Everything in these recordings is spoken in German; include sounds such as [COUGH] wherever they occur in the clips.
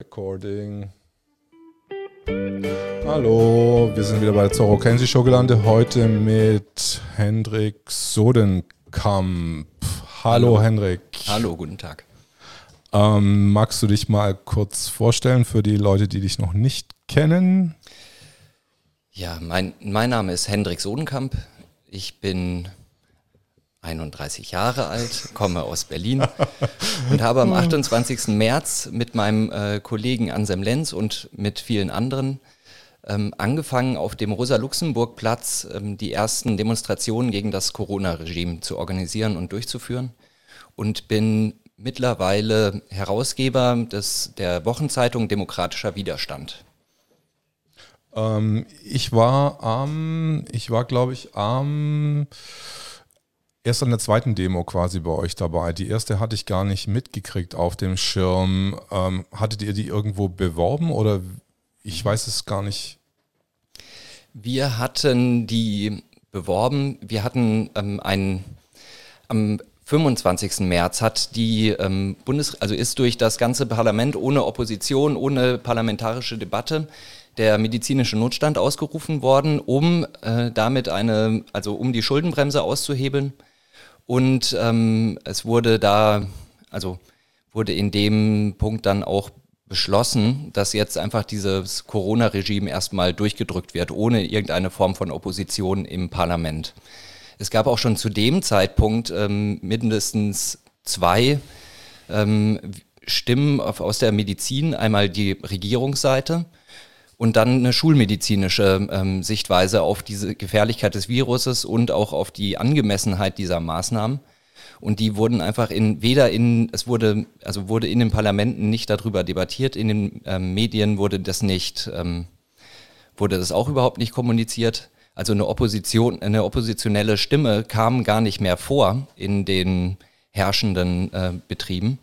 Recording. Hallo, wir sind wieder bei der Zorro Kenzie Show gelandet. Heute mit Hendrik Sodenkamp. Hallo, Hallo. Hendrik. Hallo, guten Tag. Ähm, magst du dich mal kurz vorstellen für die Leute, die dich noch nicht kennen? Ja, mein, mein Name ist Hendrik Sodenkamp. Ich bin 31 Jahre alt, komme aus Berlin und habe am 28. März mit meinem äh, Kollegen Ansem Lenz und mit vielen anderen ähm, angefangen, auf dem Rosa-Luxemburg-Platz ähm, die ersten Demonstrationen gegen das Corona-Regime zu organisieren und durchzuführen und bin mittlerweile Herausgeber des, der Wochenzeitung Demokratischer Widerstand. Ähm, ich war am, ich war glaube ich am erst an der zweiten Demo quasi bei euch dabei. Die erste hatte ich gar nicht mitgekriegt auf dem Schirm. Ähm, hattet ihr die irgendwo beworben oder ich weiß es gar nicht? Wir hatten die beworben. Wir hatten ähm, einen am 25. März hat die ähm, Bundes, also ist durch das ganze Parlament ohne Opposition, ohne parlamentarische Debatte der medizinische Notstand ausgerufen worden, um äh, damit eine, also um die Schuldenbremse auszuhebeln und ähm, es wurde da, also wurde in dem Punkt dann auch beschlossen, dass jetzt einfach dieses Corona-Regime erstmal durchgedrückt wird, ohne irgendeine Form von Opposition im Parlament. Es gab auch schon zu dem Zeitpunkt ähm, mindestens zwei ähm, Stimmen aus der Medizin, einmal die Regierungsseite und dann eine schulmedizinische ähm, Sichtweise auf diese Gefährlichkeit des Viruses und auch auf die Angemessenheit dieser Maßnahmen. Und die wurden einfach in, weder in, es wurde, also wurde in den Parlamenten nicht darüber debattiert, in den ähm, Medien wurde das nicht, ähm, wurde das auch überhaupt nicht kommuniziert. Also eine Opposition, eine oppositionelle Stimme kam gar nicht mehr vor in den herrschenden äh, Betrieben.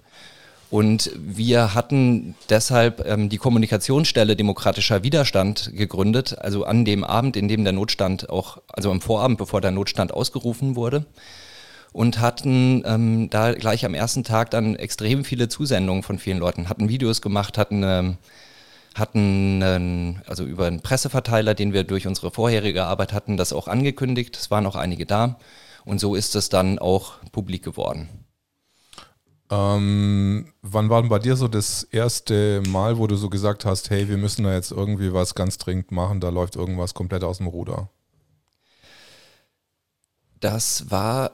Und wir hatten deshalb ähm, die Kommunikationsstelle Demokratischer Widerstand gegründet, also an dem Abend, in dem der Notstand auch, also am Vorabend, bevor der Notstand ausgerufen wurde. Und hatten ähm, da gleich am ersten Tag dann extrem viele Zusendungen von vielen Leuten, hatten Videos gemacht, hatten, ähm, hatten ähm, also über einen Presseverteiler, den wir durch unsere vorherige Arbeit hatten, das auch angekündigt. Es waren auch einige da. Und so ist es dann auch publik geworden. Ähm, wann war denn bei dir so das erste Mal, wo du so gesagt hast, hey, wir müssen da jetzt irgendwie was ganz dringend machen, da läuft irgendwas komplett aus dem Ruder? Das war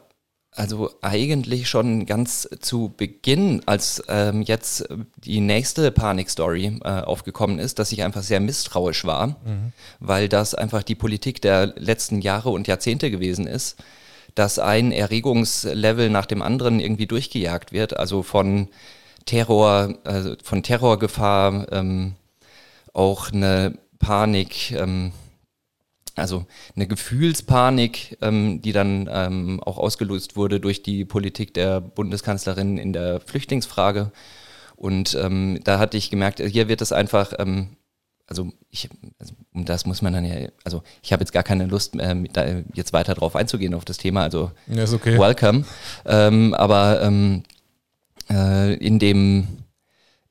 also eigentlich schon ganz zu Beginn, als ähm, jetzt die nächste Panikstory äh, aufgekommen ist, dass ich einfach sehr misstrauisch war, mhm. weil das einfach die Politik der letzten Jahre und Jahrzehnte gewesen ist dass ein Erregungslevel nach dem anderen irgendwie durchgejagt wird, also von Terror, also von Terrorgefahr, ähm, auch eine Panik, ähm, also eine Gefühlspanik, ähm, die dann ähm, auch ausgelöst wurde durch die Politik der Bundeskanzlerin in der Flüchtlingsfrage. Und ähm, da hatte ich gemerkt, hier wird es einfach ähm, also ich, also um das muss man dann ja, also ich habe jetzt gar keine Lust, ähm, da jetzt weiter drauf einzugehen auf das Thema, also ja, okay. welcome. Ähm, aber ähm, äh, in dem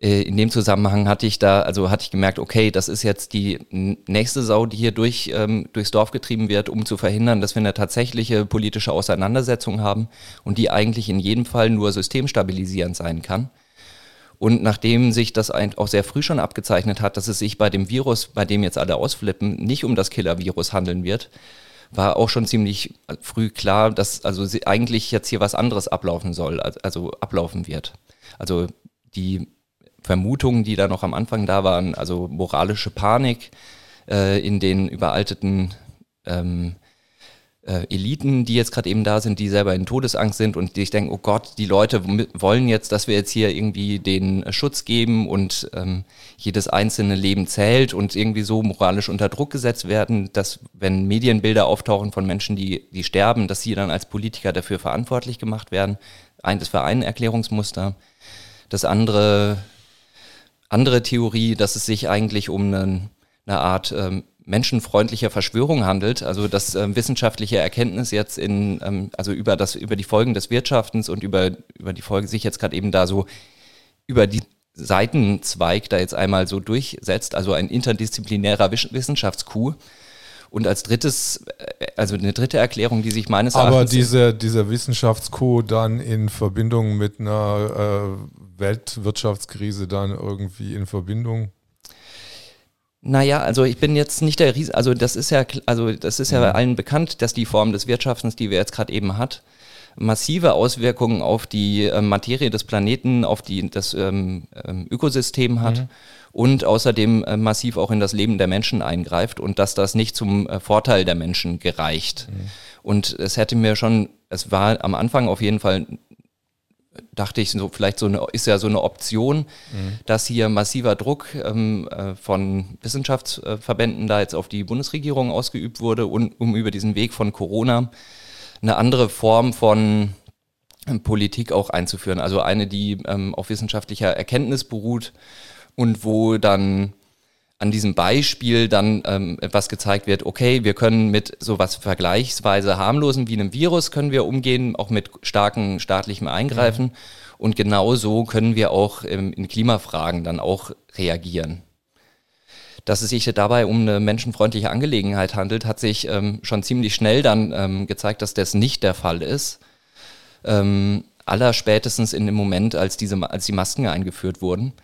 äh, in dem Zusammenhang hatte ich da, also hatte ich gemerkt, okay, das ist jetzt die nächste Sau, die hier durch, ähm, durchs Dorf getrieben wird, um zu verhindern, dass wir eine tatsächliche politische Auseinandersetzung haben und die eigentlich in jedem Fall nur systemstabilisierend sein kann. Und nachdem sich das auch sehr früh schon abgezeichnet hat, dass es sich bei dem Virus, bei dem jetzt alle ausflippen, nicht um das Killer-Virus handeln wird, war auch schon ziemlich früh klar, dass also eigentlich jetzt hier was anderes ablaufen soll, also ablaufen wird. Also die Vermutungen, die da noch am Anfang da waren, also moralische Panik äh, in den überalteten ähm, äh, Eliten, die jetzt gerade eben da sind, die selber in Todesangst sind und die ich denke, oh Gott, die Leute wollen jetzt, dass wir jetzt hier irgendwie den äh, Schutz geben und ähm, jedes einzelne Leben zählt und irgendwie so moralisch unter Druck gesetzt werden, dass wenn Medienbilder auftauchen von Menschen, die, die sterben, dass sie dann als Politiker dafür verantwortlich gemacht werden. Ein, das war ein Erklärungsmuster. Das andere, andere Theorie, dass es sich eigentlich um einen, eine Art ähm, menschenfreundlicher Verschwörung handelt, also dass ähm, wissenschaftliche Erkenntnis jetzt in, ähm, also über das, über die Folgen des Wirtschaftens und über, über die Folgen sich jetzt gerade eben da so über die Seitenzweig da jetzt einmal so durchsetzt, also ein interdisziplinärer Wissenschaftskuh. Und als drittes, äh, also eine dritte Erklärung, die sich meines Erachtens. Aber diese, dieser Wissenschaftskuh dann in Verbindung mit einer äh, Weltwirtschaftskrise dann irgendwie in Verbindung naja, also ich bin jetzt nicht der Riese, also das ist ja, also das ist ja mhm. allen bekannt, dass die Form des Wirtschaftens, die wir jetzt gerade eben hat, massive Auswirkungen auf die äh, Materie des Planeten, auf die, das ähm, ähm, Ökosystem hat mhm. und außerdem äh, massiv auch in das Leben der Menschen eingreift und dass das nicht zum äh, Vorteil der Menschen gereicht. Mhm. Und es hätte mir schon, es war am Anfang auf jeden Fall dachte ich, so vielleicht so eine, ist ja so eine Option, mhm. dass hier massiver Druck ähm, äh, von Wissenschaftsverbänden da jetzt auf die Bundesregierung ausgeübt wurde, und, um über diesen Weg von Corona eine andere Form von ähm, Politik auch einzuführen. Also eine, die ähm, auf wissenschaftlicher Erkenntnis beruht und wo dann an diesem Beispiel dann ähm, was gezeigt wird, okay, wir können mit sowas vergleichsweise harmlosen wie einem Virus können wir umgehen, auch mit starken staatlichem Eingreifen. Mhm. Und genau so können wir auch ähm, in Klimafragen dann auch reagieren. Dass es sich dabei um eine menschenfreundliche Angelegenheit handelt, hat sich ähm, schon ziemlich schnell dann ähm, gezeigt, dass das nicht der Fall ist. Ähm, allerspätestens in dem Moment, als, diese, als die Masken eingeführt wurden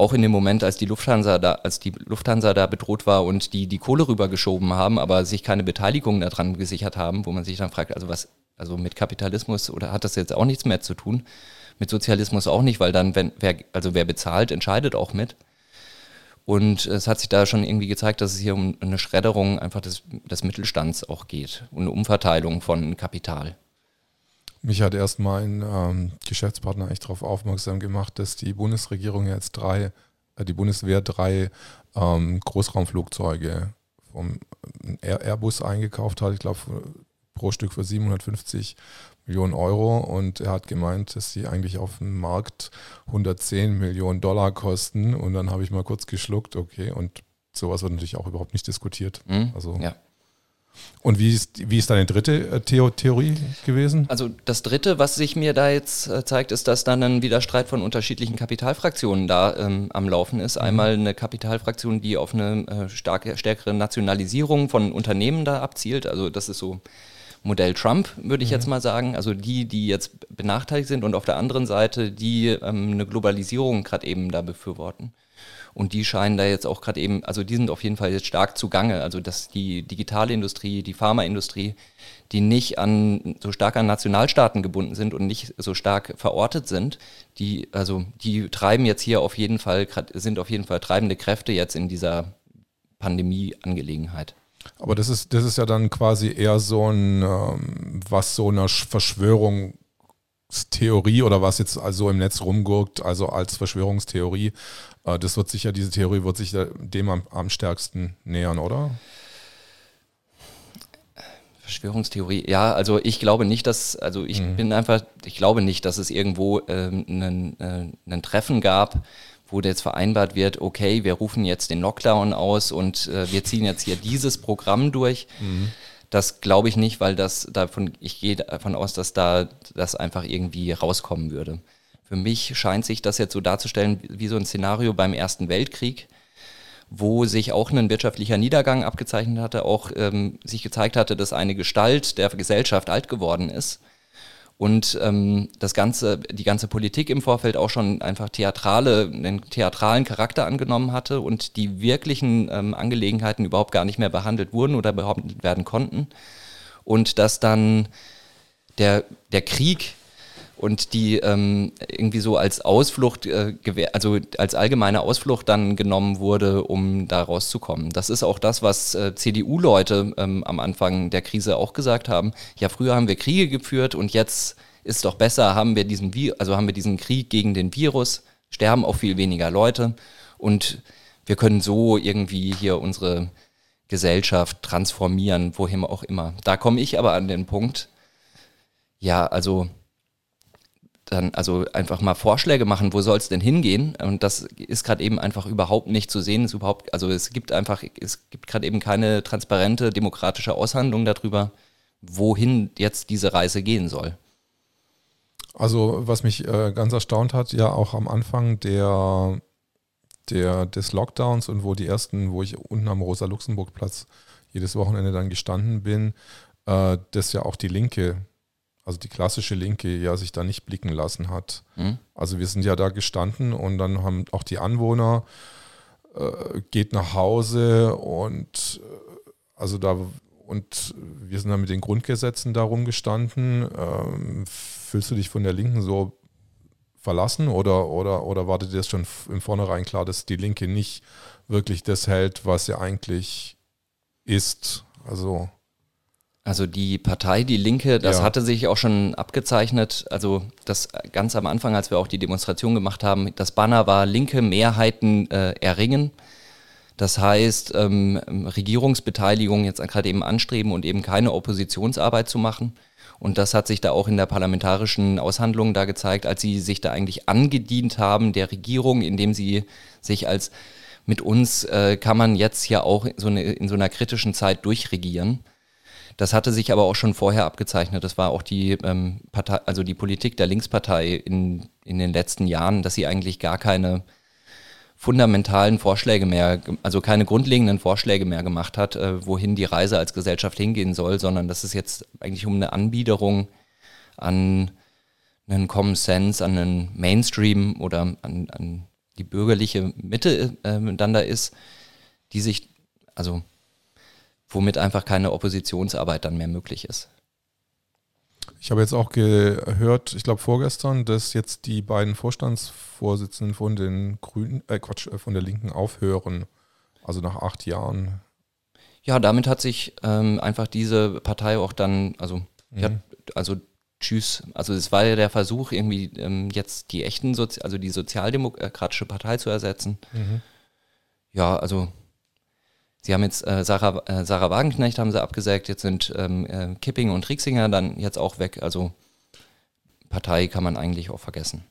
auch in dem Moment, als die Lufthansa da, als die Lufthansa da bedroht war und die die Kohle rübergeschoben haben, aber sich keine Beteiligung daran gesichert haben, wo man sich dann fragt, also was, also mit Kapitalismus oder hat das jetzt auch nichts mehr zu tun? Mit Sozialismus auch nicht, weil dann, wenn, wer, also wer bezahlt, entscheidet auch mit. Und es hat sich da schon irgendwie gezeigt, dass es hier um eine Schredderung einfach des, des Mittelstands auch geht und eine Umverteilung von Kapital. Mich hat erst mein ähm, Geschäftspartner eigentlich darauf aufmerksam gemacht, dass die Bundesregierung jetzt drei, äh, die Bundeswehr drei ähm, Großraumflugzeuge vom Airbus eingekauft hat, ich glaube pro Stück für 750 Millionen Euro und er hat gemeint, dass sie eigentlich auf dem Markt 110 Millionen Dollar kosten und dann habe ich mal kurz geschluckt, okay, und sowas wird natürlich auch überhaupt nicht diskutiert. Mhm, also ja. Und wie ist, wie ist deine dritte äh, Theo Theorie gewesen? Also das dritte, was sich mir da jetzt äh, zeigt, ist, dass dann ein Widerstreit von unterschiedlichen Kapitalfraktionen da ähm, am Laufen ist. Mhm. Einmal eine Kapitalfraktion, die auf eine äh, starke, stärkere Nationalisierung von Unternehmen da abzielt. Also das ist so Modell Trump, würde ich mhm. jetzt mal sagen. Also die, die jetzt benachteiligt sind und auf der anderen Seite die ähm, eine Globalisierung gerade eben da befürworten. Und die scheinen da jetzt auch gerade eben, also die sind auf jeden Fall jetzt stark zugange. Also dass die digitale Industrie, die Pharmaindustrie, die nicht an so stark an Nationalstaaten gebunden sind und nicht so stark verortet sind, die, also die treiben jetzt hier auf jeden Fall, sind auf jeden Fall treibende Kräfte jetzt in dieser Pandemie-Angelegenheit. Aber das ist, das ist ja dann quasi eher so ein, ähm, was so einer Verschwörung Theorie oder was jetzt also im Netz rumgurkt, also als Verschwörungstheorie, das wird sicher, diese Theorie wird sich dem am, am stärksten nähern, oder? Verschwörungstheorie, ja, also ich glaube nicht, dass, also ich mhm. bin einfach, ich glaube nicht, dass es irgendwo ähm, einen, äh, Treffen gab, wo jetzt vereinbart wird, okay, wir rufen jetzt den Lockdown aus und äh, wir ziehen jetzt hier dieses Programm durch. Mhm. Das glaube ich nicht, weil das davon, ich gehe davon aus, dass da das einfach irgendwie rauskommen würde. Für mich scheint sich das jetzt so darzustellen wie so ein Szenario beim Ersten Weltkrieg, wo sich auch ein wirtschaftlicher Niedergang abgezeichnet hatte, auch ähm, sich gezeigt hatte, dass eine Gestalt der Gesellschaft alt geworden ist und ähm, das ganze, die ganze Politik im Vorfeld auch schon einfach theatrale, einen theatralen Charakter angenommen hatte und die wirklichen ähm, Angelegenheiten überhaupt gar nicht mehr behandelt wurden oder behandelt werden konnten. Und dass dann der, der Krieg und die ähm, irgendwie so als Ausflucht, äh, also als allgemeine Ausflucht dann genommen wurde, um da rauszukommen. Das ist auch das, was äh, CDU-Leute ähm, am Anfang der Krise auch gesagt haben. Ja, früher haben wir Kriege geführt und jetzt ist doch besser, haben wir diesen, Vi also haben wir diesen Krieg gegen den Virus, sterben auch viel weniger Leute und wir können so irgendwie hier unsere Gesellschaft transformieren, wohin auch immer. Da komme ich aber an den Punkt, ja, also dann also einfach mal Vorschläge machen, wo soll es denn hingehen? Und das ist gerade eben einfach überhaupt nicht zu sehen. Ist überhaupt, also es gibt einfach, es gibt gerade eben keine transparente demokratische Aushandlung darüber, wohin jetzt diese Reise gehen soll. Also was mich äh, ganz erstaunt hat, ja auch am Anfang der, der, des Lockdowns und wo die ersten, wo ich unten am Rosa-Luxemburg-Platz jedes Wochenende dann gestanden bin, äh, dass ja auch die Linke, also die klassische Linke, ja sich da nicht blicken lassen hat. Mhm. Also wir sind ja da gestanden und dann haben auch die Anwohner äh, geht nach Hause und äh, also da und wir sind dann mit den Grundgesetzen darum gestanden. Ähm, fühlst du dich von der Linken so verlassen oder, oder, oder war dir das schon im Vornherein klar, dass die Linke nicht wirklich das hält, was sie eigentlich ist? Also. Also die Partei, die Linke, das ja. hatte sich auch schon abgezeichnet. Also das ganz am Anfang, als wir auch die Demonstration gemacht haben, das Banner war linke Mehrheiten äh, erringen. Das heißt, ähm, Regierungsbeteiligung jetzt gerade eben anstreben und eben keine Oppositionsarbeit zu machen. Und das hat sich da auch in der parlamentarischen Aushandlung da gezeigt, als sie sich da eigentlich angedient haben der Regierung, indem sie sich als mit uns äh, kann man jetzt ja auch so eine, in so einer kritischen Zeit durchregieren. Das hatte sich aber auch schon vorher abgezeichnet. Das war auch die ähm, Partei, also die Politik der Linkspartei in, in den letzten Jahren, dass sie eigentlich gar keine fundamentalen Vorschläge mehr, also keine grundlegenden Vorschläge mehr gemacht hat, äh, wohin die Reise als Gesellschaft hingehen soll, sondern dass es jetzt eigentlich um eine Anbiederung an einen Common Sense, an einen Mainstream oder an, an die bürgerliche Mitte äh, dann da ist, die sich, also womit einfach keine Oppositionsarbeit dann mehr möglich ist. Ich habe jetzt auch gehört, ich glaube vorgestern, dass jetzt die beiden Vorstandsvorsitzenden von den Grünen, äh Quatsch, äh, von der Linken aufhören. Also nach acht Jahren. Ja, damit hat sich ähm, einfach diese Partei auch dann, also, mhm. hat, also tschüss. Also es war ja der Versuch, irgendwie ähm, jetzt die echten, Sozi also die sozialdemokratische Partei zu ersetzen. Mhm. Ja, also Sie haben jetzt äh, Sarah, äh, Sarah Wagenknecht haben sie abgesägt, jetzt sind ähm, äh, Kipping und Rieksinger dann jetzt auch weg. Also Partei kann man eigentlich auch vergessen.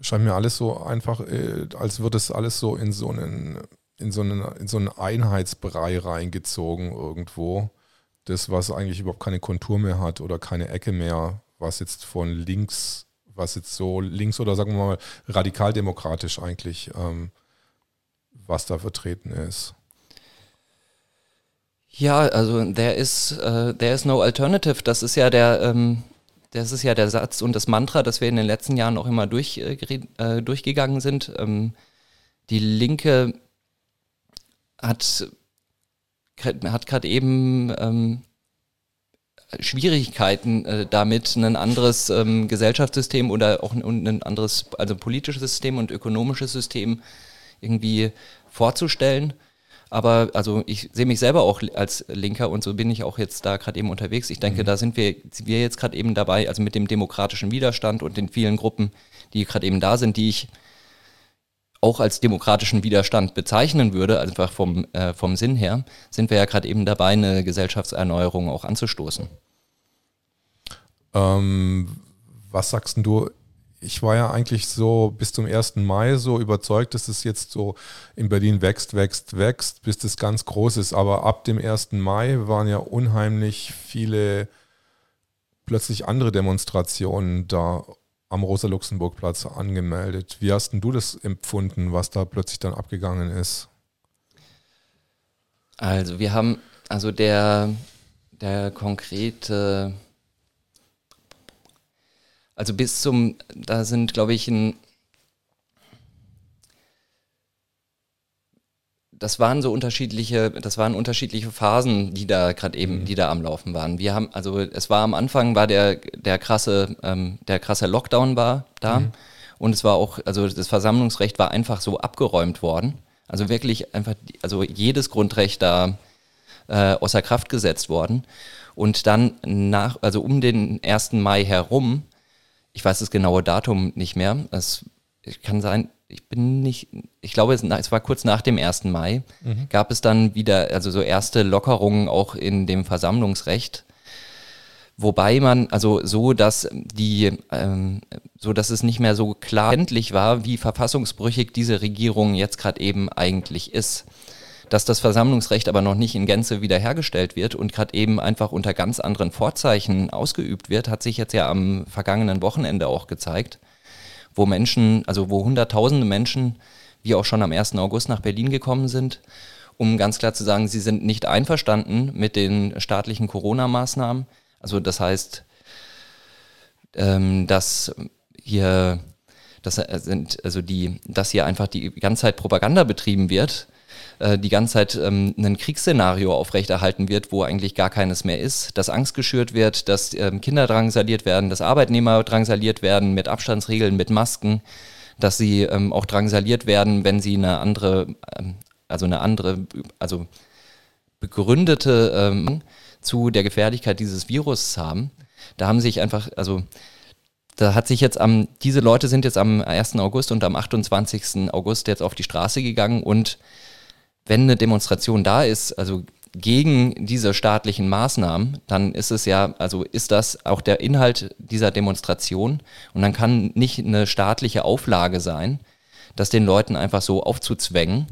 Scheint mir alles so einfach, äh, als würde es alles so in so einen, in so einen, in so einen Einheitsbrei reingezogen irgendwo. Das, was eigentlich überhaupt keine Kontur mehr hat oder keine Ecke mehr, was jetzt von links, was jetzt so links oder sagen wir mal radikaldemokratisch eigentlich, ähm, was da vertreten ist. Ja, also there is, uh, there is no alternative. Das ist ja der, ähm, das ist ja der Satz und das Mantra, das wir in den letzten Jahren auch immer durch, äh, durchgegangen sind. Ähm, die Linke hat, hat gerade eben ähm, Schwierigkeiten äh, damit, ein anderes ähm, Gesellschaftssystem oder auch ein, ein anderes, also politisches System und ökonomisches System irgendwie vorzustellen. Aber also ich sehe mich selber auch als Linker und so bin ich auch jetzt da gerade eben unterwegs. Ich denke, mhm. da sind wir, wir jetzt gerade eben dabei, also mit dem demokratischen Widerstand und den vielen Gruppen, die gerade eben da sind, die ich auch als demokratischen Widerstand bezeichnen würde, einfach vom, äh, vom Sinn her, sind wir ja gerade eben dabei, eine Gesellschaftserneuerung auch anzustoßen. Ähm, was sagst du ich war ja eigentlich so bis zum 1. Mai so überzeugt, dass es jetzt so in Berlin wächst, wächst, wächst, bis das ganz groß ist. Aber ab dem 1. Mai waren ja unheimlich viele plötzlich andere Demonstrationen da am Rosa-Luxemburg-Platz angemeldet. Wie hast du das empfunden, was da plötzlich dann abgegangen ist? Also wir haben, also der, der konkrete also bis zum, da sind, glaube ich, ein, das waren so unterschiedliche, das waren unterschiedliche Phasen, die da gerade eben, mhm. die da am Laufen waren. Wir haben, also es war am Anfang war der, der krasse, ähm, der krasse Lockdown war da mhm. und es war auch, also das Versammlungsrecht war einfach so abgeräumt worden. Also wirklich einfach, also jedes Grundrecht da äh, außer Kraft gesetzt worden. Und dann nach, also um den 1. Mai herum ich weiß das genaue Datum nicht mehr. Es kann sein, ich bin nicht, ich glaube, es, war kurz nach dem 1. Mai, mhm. gab es dann wieder, also so erste Lockerungen auch in dem Versammlungsrecht. Wobei man, also so, dass die, ähm, so dass es nicht mehr so klar endlich war, wie verfassungsbrüchig diese Regierung jetzt gerade eben eigentlich ist. Dass das Versammlungsrecht aber noch nicht in Gänze wiederhergestellt wird und gerade eben einfach unter ganz anderen Vorzeichen ausgeübt wird, hat sich jetzt ja am vergangenen Wochenende auch gezeigt, wo Menschen, also wo Hunderttausende Menschen, wie auch schon am 1. August nach Berlin gekommen sind, um ganz klar zu sagen, sie sind nicht einverstanden mit den staatlichen Corona-Maßnahmen. Also das heißt, ähm, dass hier, das sind also die, dass hier einfach die ganze Zeit Propaganda betrieben wird, äh, die ganze Zeit ähm, ein Kriegsszenario aufrechterhalten wird, wo eigentlich gar keines mehr ist, dass Angst geschürt wird, dass ähm, Kinder drangsaliert werden, dass Arbeitnehmer drangsaliert werden mit Abstandsregeln, mit Masken, dass sie ähm, auch drangsaliert werden, wenn sie eine andere, ähm, also eine andere, also begründete ähm, zu der Gefährlichkeit dieses Virus haben. Da haben sich einfach, also da hat sich jetzt am, diese Leute sind jetzt am 1. August und am 28. August jetzt auf die Straße gegangen und wenn eine Demonstration da ist, also gegen diese staatlichen Maßnahmen, dann ist es ja, also ist das auch der Inhalt dieser Demonstration und dann kann nicht eine staatliche Auflage sein, das den Leuten einfach so aufzuzwängen.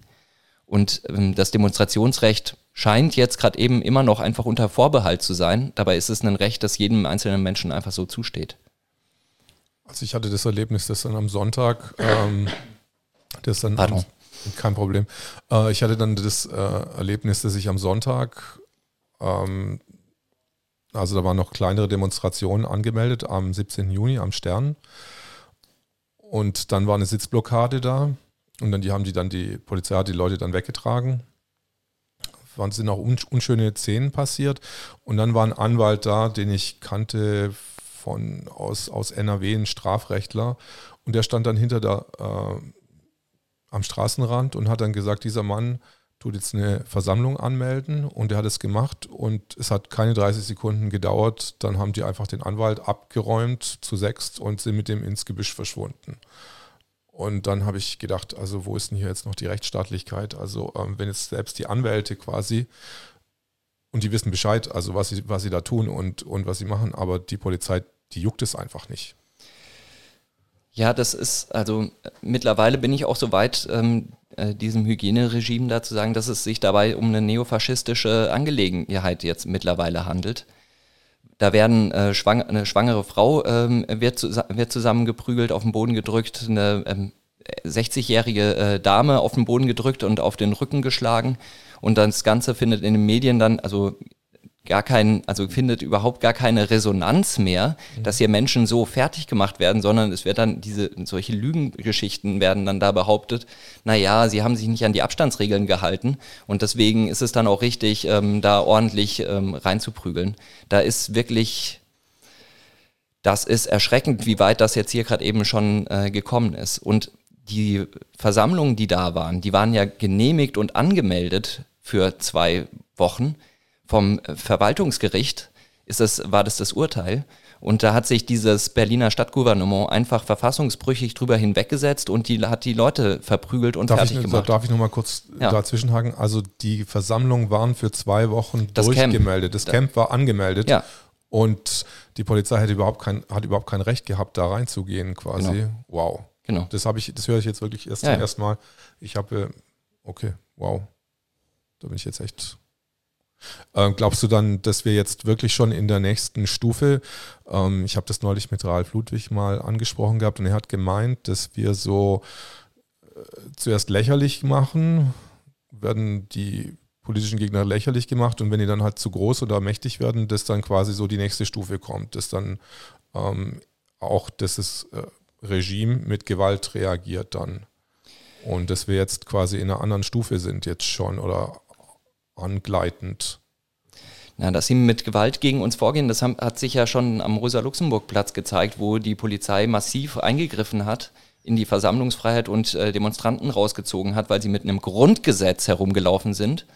Und ähm, das Demonstrationsrecht scheint jetzt gerade eben immer noch einfach unter Vorbehalt zu sein. Dabei ist es ein Recht, das jedem einzelnen Menschen einfach so zusteht. Also ich hatte das Erlebnis, dass dann am Sonntag, ähm, das dann am, kein Problem. Äh, ich hatte dann das äh, Erlebnis, dass ich am Sonntag, ähm, also da waren noch kleinere Demonstrationen angemeldet am 17. Juni am Stern. Und dann war eine Sitzblockade da. Und dann die haben die dann, die Polizei hat die Leute dann weggetragen. Waren sind auch unschöne Szenen passiert. Und dann war ein Anwalt da, den ich kannte von, aus, aus NRW, ein Strafrechtler. Und der stand dann hinter der äh, am Straßenrand und hat dann gesagt, dieser Mann tut jetzt eine Versammlung anmelden und er hat es gemacht und es hat keine 30 Sekunden gedauert. Dann haben die einfach den Anwalt abgeräumt zu sechst und sind mit dem ins Gebüsch verschwunden. Und dann habe ich gedacht, also wo ist denn hier jetzt noch die Rechtsstaatlichkeit? Also ähm, wenn jetzt selbst die Anwälte quasi und die wissen Bescheid, also was sie, was sie da tun und, und was sie machen, aber die Polizei, die juckt es einfach nicht. Ja, das ist, also mittlerweile bin ich auch so weit, ähm, äh, diesem Hygieneregime da zu sagen, dass es sich dabei um eine neofaschistische Angelegenheit jetzt mittlerweile handelt. Da werden äh, schwang eine schwangere Frau ähm, wird, zu wird zusammengeprügelt, auf den Boden gedrückt, eine ähm, 60-jährige äh, Dame auf den Boden gedrückt und auf den Rücken geschlagen. Und das Ganze findet in den Medien dann, also gar keinen, also findet überhaupt gar keine Resonanz mehr, mhm. dass hier Menschen so fertig gemacht werden, sondern es wird dann diese, solche Lügengeschichten werden dann da behauptet, naja, sie haben sich nicht an die Abstandsregeln gehalten und deswegen ist es dann auch richtig, ähm, da ordentlich ähm, reinzuprügeln. Da ist wirklich, das ist erschreckend, wie weit das jetzt hier gerade eben schon äh, gekommen ist. Und die Versammlungen, die da waren, die waren ja genehmigt und angemeldet für zwei Wochen vom Verwaltungsgericht ist das, war das das Urteil. Und da hat sich dieses Berliner Stadtgouvernement einfach verfassungsbrüchig drüber hinweggesetzt und die hat die Leute verprügelt und darf fertig ich, gemacht. Darf ich nochmal kurz ja. dazwischenhaken? Also die Versammlungen waren für zwei Wochen das durchgemeldet. Camp. Das Camp war angemeldet. Ja. Und die Polizei hätte überhaupt kein, hat überhaupt kein Recht gehabt, da reinzugehen quasi. Genau. Wow. Genau. Das ich, das höre ich jetzt wirklich erst ja, zum ersten Mal. Ich habe, okay, wow. Da bin ich jetzt echt ähm, glaubst du dann, dass wir jetzt wirklich schon in der nächsten Stufe, ähm, ich habe das neulich mit Ralf Ludwig mal angesprochen gehabt und er hat gemeint, dass wir so äh, zuerst lächerlich machen, werden die politischen Gegner lächerlich gemacht und wenn die dann halt zu groß oder mächtig werden, dass dann quasi so die nächste Stufe kommt, dass dann ähm, auch das äh, Regime mit Gewalt reagiert dann. Und dass wir jetzt quasi in einer anderen Stufe sind jetzt schon oder angleitend. Ja, dass sie mit Gewalt gegen uns vorgehen, das hat sich ja schon am Rosa-Luxemburg-Platz gezeigt, wo die Polizei massiv eingegriffen hat in die Versammlungsfreiheit und äh, Demonstranten rausgezogen hat, weil sie mit einem Grundgesetz herumgelaufen sind.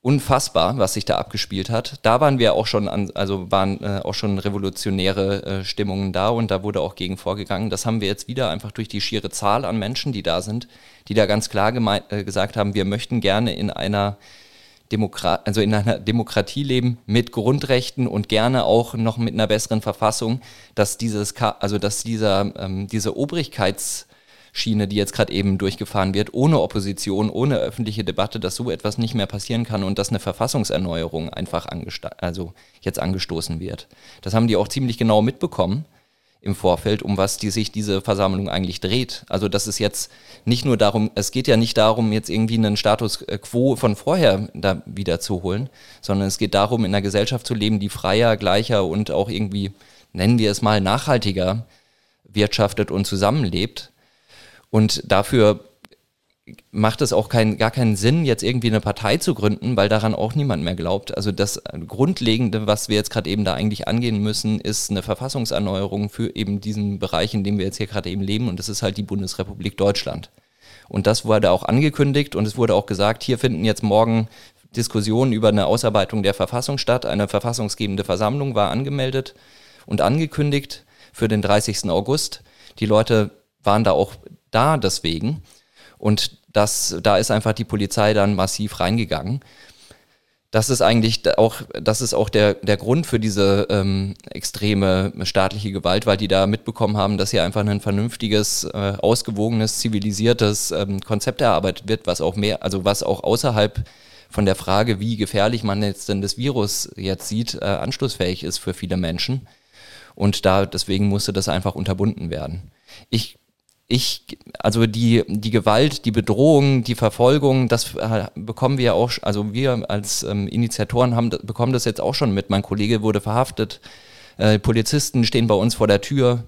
Unfassbar, was sich da abgespielt hat. Da waren wir auch schon an, also waren äh, auch schon revolutionäre äh, Stimmungen da und da wurde auch gegen vorgegangen. Das haben wir jetzt wieder einfach durch die schiere Zahl an Menschen, die da sind, die da ganz klar äh, gesagt haben, wir möchten gerne in einer Demokrat, also in einer Demokratie leben mit Grundrechten und gerne auch noch mit einer besseren Verfassung, dass dieses, also dass dieser, ähm, diese Obrigkeits Schiene, die jetzt gerade eben durchgefahren wird, ohne Opposition, ohne öffentliche Debatte, dass so etwas nicht mehr passieren kann und dass eine Verfassungserneuerung einfach also jetzt angestoßen wird. Das haben die auch ziemlich genau mitbekommen im Vorfeld, um was die sich diese Versammlung eigentlich dreht. Also das ist jetzt nicht nur darum, es geht ja nicht darum, jetzt irgendwie einen Status quo von vorher da wieder zu holen, sondern es geht darum, in einer Gesellschaft zu leben, die freier, gleicher und auch irgendwie, nennen wir es mal, nachhaltiger wirtschaftet und zusammenlebt. Und dafür macht es auch kein, gar keinen Sinn, jetzt irgendwie eine Partei zu gründen, weil daran auch niemand mehr glaubt. Also das Grundlegende, was wir jetzt gerade eben da eigentlich angehen müssen, ist eine Verfassungserneuerung für eben diesen Bereich, in dem wir jetzt hier gerade eben leben. Und das ist halt die Bundesrepublik Deutschland. Und das wurde auch angekündigt und es wurde auch gesagt, hier finden jetzt morgen Diskussionen über eine Ausarbeitung der Verfassung statt. Eine verfassungsgebende Versammlung war angemeldet und angekündigt für den 30. August. Die Leute waren da auch da deswegen. Und das, da ist einfach die Polizei dann massiv reingegangen. Das ist eigentlich auch, das ist auch der, der Grund für diese ähm, extreme staatliche Gewalt, weil die da mitbekommen haben, dass hier einfach ein vernünftiges, äh, ausgewogenes, zivilisiertes ähm, Konzept erarbeitet wird, was auch mehr, also was auch außerhalb von der Frage, wie gefährlich man jetzt denn das Virus jetzt sieht, äh, anschlussfähig ist für viele Menschen. Und da deswegen musste das einfach unterbunden werden. Ich ich, also die, die Gewalt, die Bedrohung, die Verfolgung, das äh, bekommen wir auch, also wir als ähm, Initiatoren haben, bekommen das jetzt auch schon mit. Mein Kollege wurde verhaftet, äh, Polizisten stehen bei uns vor der Tür.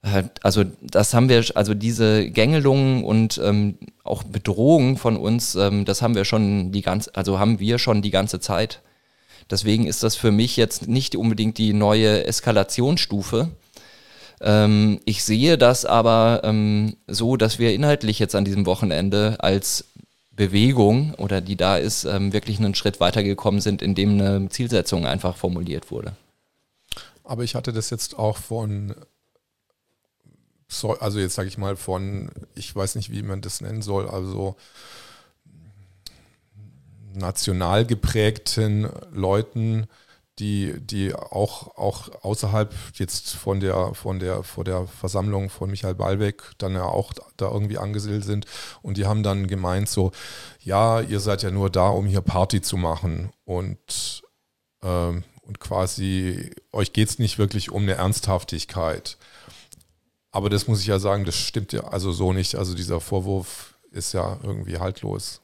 Äh, also das haben wir, also diese Gängelungen und ähm, auch Bedrohung von uns, ähm, das haben wir schon die ganze, also haben wir schon die ganze Zeit. Deswegen ist das für mich jetzt nicht unbedingt die neue Eskalationsstufe, ähm, ich sehe das aber ähm, so, dass wir inhaltlich jetzt an diesem Wochenende als Bewegung oder die da ist, ähm, wirklich einen Schritt weitergekommen sind, indem eine Zielsetzung einfach formuliert wurde. Aber ich hatte das jetzt auch von, also jetzt sage ich mal von, ich weiß nicht, wie man das nennen soll, also national geprägten Leuten, die, die auch, auch außerhalb jetzt von der, von der, vor der Versammlung von Michael Ballweg dann ja auch da irgendwie angesiedelt sind. Und die haben dann gemeint so, ja, ihr seid ja nur da, um hier Party zu machen. Und, ähm, und quasi, euch geht es nicht wirklich um eine Ernsthaftigkeit. Aber das muss ich ja sagen, das stimmt ja also so nicht. Also dieser Vorwurf ist ja irgendwie haltlos.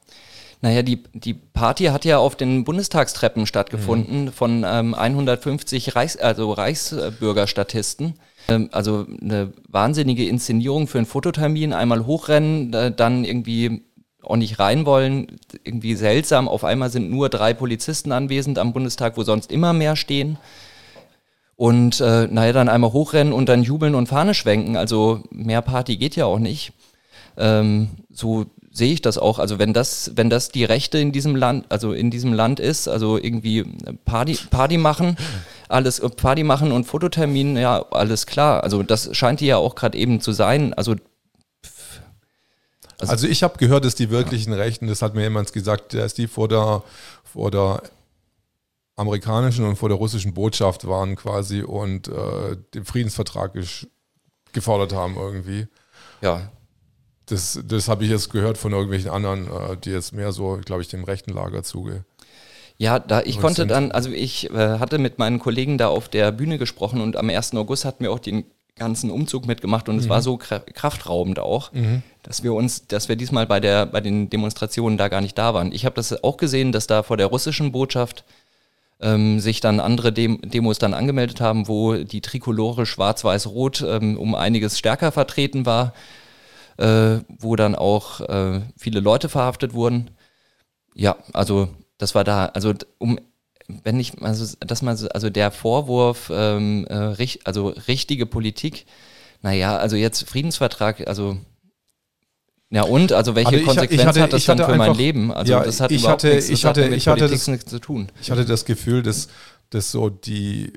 Naja, die, die Party hat ja auf den Bundestagstreppen stattgefunden mhm. von ähm, 150 Reichs-, also Reichsbürgerstatisten. Ähm, also eine wahnsinnige Inszenierung für einen Fototermin, einmal hochrennen, äh, dann irgendwie auch nicht rein wollen. Irgendwie seltsam, auf einmal sind nur drei Polizisten anwesend am Bundestag, wo sonst immer mehr stehen. Und äh, naja, dann einmal hochrennen und dann jubeln und Fahne schwenken. Also mehr Party geht ja auch nicht. Ähm, so sehe ich das auch. Also wenn das, wenn das die Rechte in diesem Land, also in diesem Land ist, also irgendwie Party, Party machen, [LAUGHS] alles Party machen und Fototermin, ja, alles klar. Also das scheint die ja auch gerade eben zu sein. Also also, also ich habe gehört, dass die wirklichen ja. Rechten, das hat mir jemand gesagt, dass die vor der, vor der amerikanischen und vor der russischen Botschaft waren quasi und äh, den Friedensvertrag gefordert haben irgendwie. Ja, das, das habe ich jetzt gehört von irgendwelchen anderen, äh, die jetzt mehr so, glaube ich, dem rechten Lager zuge. Ja, da ich konnte dann, also ich äh, hatte mit meinen Kollegen da auf der Bühne gesprochen und am 1. August hatten wir auch den ganzen Umzug mitgemacht und mhm. es war so kraftraubend auch, mhm. dass wir uns, dass wir diesmal bei der, bei den Demonstrationen da gar nicht da waren. Ich habe das auch gesehen, dass da vor der russischen Botschaft ähm, sich dann andere Dem Demos dann angemeldet haben, wo die Trikolore Schwarz-Weiß-Rot ähm, um einiges stärker vertreten war äh, wo dann auch äh, viele Leute verhaftet wurden. Ja, also das war da, also um wenn ich, also dass man, also der Vorwurf, ähm, äh, also richtige Politik, naja, also jetzt Friedensvertrag, also ja und, also welche also ich, Konsequenz ich hatte, hat das dann für einfach, mein Leben? Also ja, das hat ich überhaupt hatte, nichts, ich hatte, ich hatte das, nichts zu tun. Ich hatte das Gefühl, dass, dass so die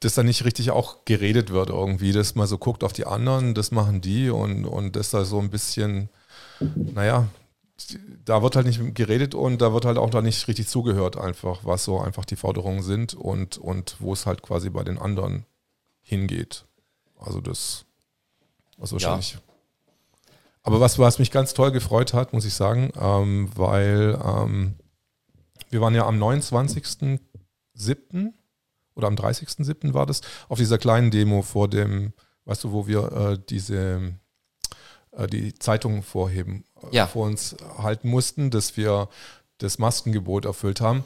dass da nicht richtig auch geredet wird irgendwie, dass man so guckt auf die anderen, das machen die und, und dass da so ein bisschen, naja, da wird halt nicht geredet und da wird halt auch da nicht richtig zugehört einfach, was so einfach die Forderungen sind und, und wo es halt quasi bei den anderen hingeht. Also das Was wahrscheinlich. Ja. Aber was, was mich ganz toll gefreut hat, muss ich sagen, ähm, weil ähm, wir waren ja am 29.07. oder am 30.07. war das, auf dieser kleinen Demo vor dem, weißt du, wo wir äh, diese äh, die Zeitung vorheben, äh, ja. vor uns halten mussten, dass wir das Maskengebot erfüllt haben.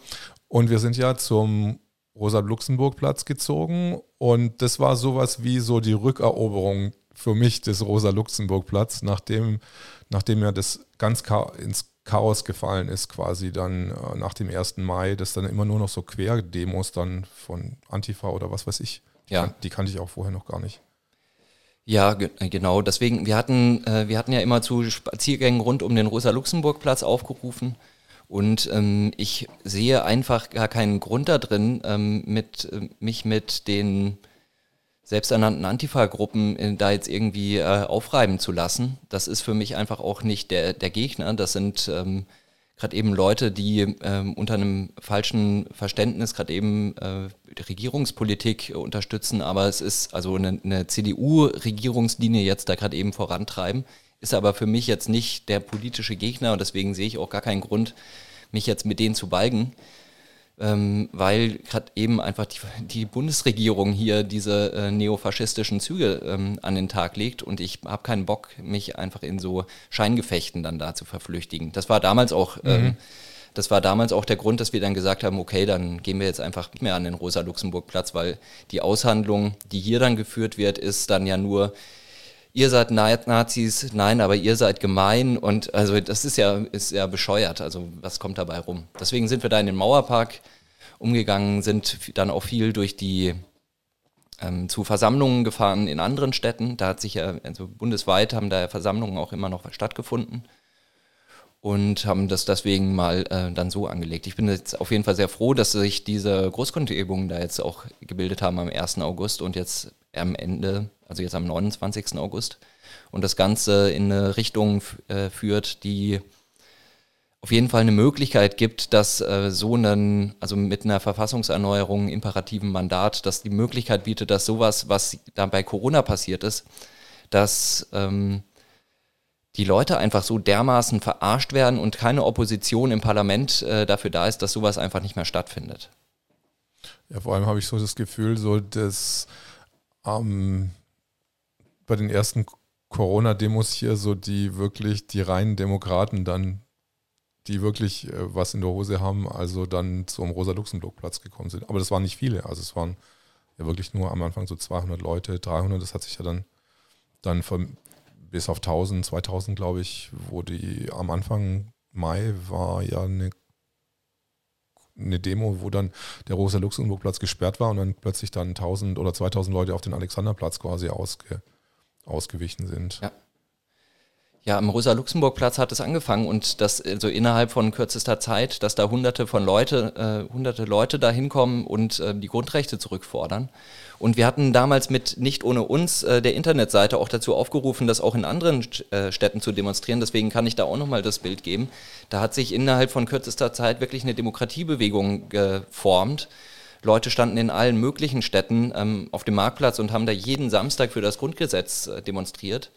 Und wir sind ja zum Rosa-Luxemburg-Platz gezogen und das war sowas wie so die Rückeroberung für mich des Rosa-Luxemburg-Platz, nachdem, nachdem ja das ganz ins Chaos gefallen ist, quasi dann äh, nach dem 1. Mai, dass dann immer nur noch so Querdemos dann von Antifa oder was weiß ich, die, ja. die kannte ich auch vorher noch gar nicht. Ja, ge genau. Deswegen, wir hatten, äh, wir hatten ja immer zu Spaziergängen rund um den Rosa-Luxemburg-Platz aufgerufen. Und ähm, ich sehe einfach gar keinen Grund da drin, ähm, mit, äh, mich mit den selbsternannten Antifa-Gruppen äh, da jetzt irgendwie äh, aufreiben zu lassen. Das ist für mich einfach auch nicht der, der Gegner. Das sind ähm, gerade eben Leute, die ähm, unter einem falschen Verständnis gerade eben äh, Regierungspolitik unterstützen, aber es ist also eine, eine CDU-Regierungslinie jetzt da gerade eben vorantreiben, ist aber für mich jetzt nicht der politische Gegner und deswegen sehe ich auch gar keinen Grund, mich jetzt mit denen zu balgen ähm, weil gerade eben einfach die, die, Bundesregierung hier diese äh, neofaschistischen Züge ähm, an den Tag legt und ich habe keinen Bock, mich einfach in so Scheingefechten dann da zu verflüchtigen. Das war damals auch, mhm. ähm, das war damals auch der Grund, dass wir dann gesagt haben, okay, dann gehen wir jetzt einfach nicht mehr an den Rosa-Luxemburg-Platz, weil die Aushandlung, die hier dann geführt wird, ist dann ja nur, ihr seid Nazis, nein, aber ihr seid gemein und also das ist ja, ist ja bescheuert. Also was kommt dabei rum? Deswegen sind wir da in den Mauerpark umgegangen, sind dann auch viel durch die ähm, zu Versammlungen gefahren in anderen Städten. Da hat sich ja, also bundesweit haben da Versammlungen auch immer noch stattgefunden und haben das deswegen mal äh, dann so angelegt. Ich bin jetzt auf jeden Fall sehr froh, dass sich diese Großkundgebungen da jetzt auch gebildet haben am 1. August und jetzt am Ende, also jetzt am 29. August und das Ganze in eine Richtung äh, führt, die auf jeden Fall eine Möglichkeit gibt, dass äh, so einen, also mit einer Verfassungserneuerung, imperativen Mandat, dass die Möglichkeit bietet, dass sowas, was da bei Corona passiert ist, dass ähm, die Leute einfach so dermaßen verarscht werden und keine Opposition im Parlament äh, dafür da ist, dass sowas einfach nicht mehr stattfindet. Ja, vor allem habe ich so das Gefühl, so dass ähm, bei den ersten Corona-Demos hier so die wirklich die reinen Demokraten dann, die wirklich äh, was in der Hose haben, also dann zum Rosa-Luxemburg-Platz gekommen sind. Aber das waren nicht viele, also es waren ja wirklich nur am Anfang so 200 Leute, 300, das hat sich ja dann, dann bis auf 1000, 2000, glaube ich, wo die am Anfang Mai war ja eine, eine Demo, wo dann der Rosa-Luxemburg-Platz gesperrt war und dann plötzlich dann 1000 oder 2000 Leute auf den Alexanderplatz quasi ausge, ausgewichen sind. Ja. Ja, am Rosa-Luxemburg-Platz hat es angefangen und das also innerhalb von kürzester Zeit, dass da hunderte von Leute, äh, hunderte Leute da hinkommen und äh, die Grundrechte zurückfordern. Und wir hatten damals mit Nicht ohne uns äh, der Internetseite auch dazu aufgerufen, das auch in anderen äh, Städten zu demonstrieren. Deswegen kann ich da auch nochmal das Bild geben. Da hat sich innerhalb von kürzester Zeit wirklich eine Demokratiebewegung geformt. Leute standen in allen möglichen Städten ähm, auf dem Marktplatz und haben da jeden Samstag für das Grundgesetz äh, demonstriert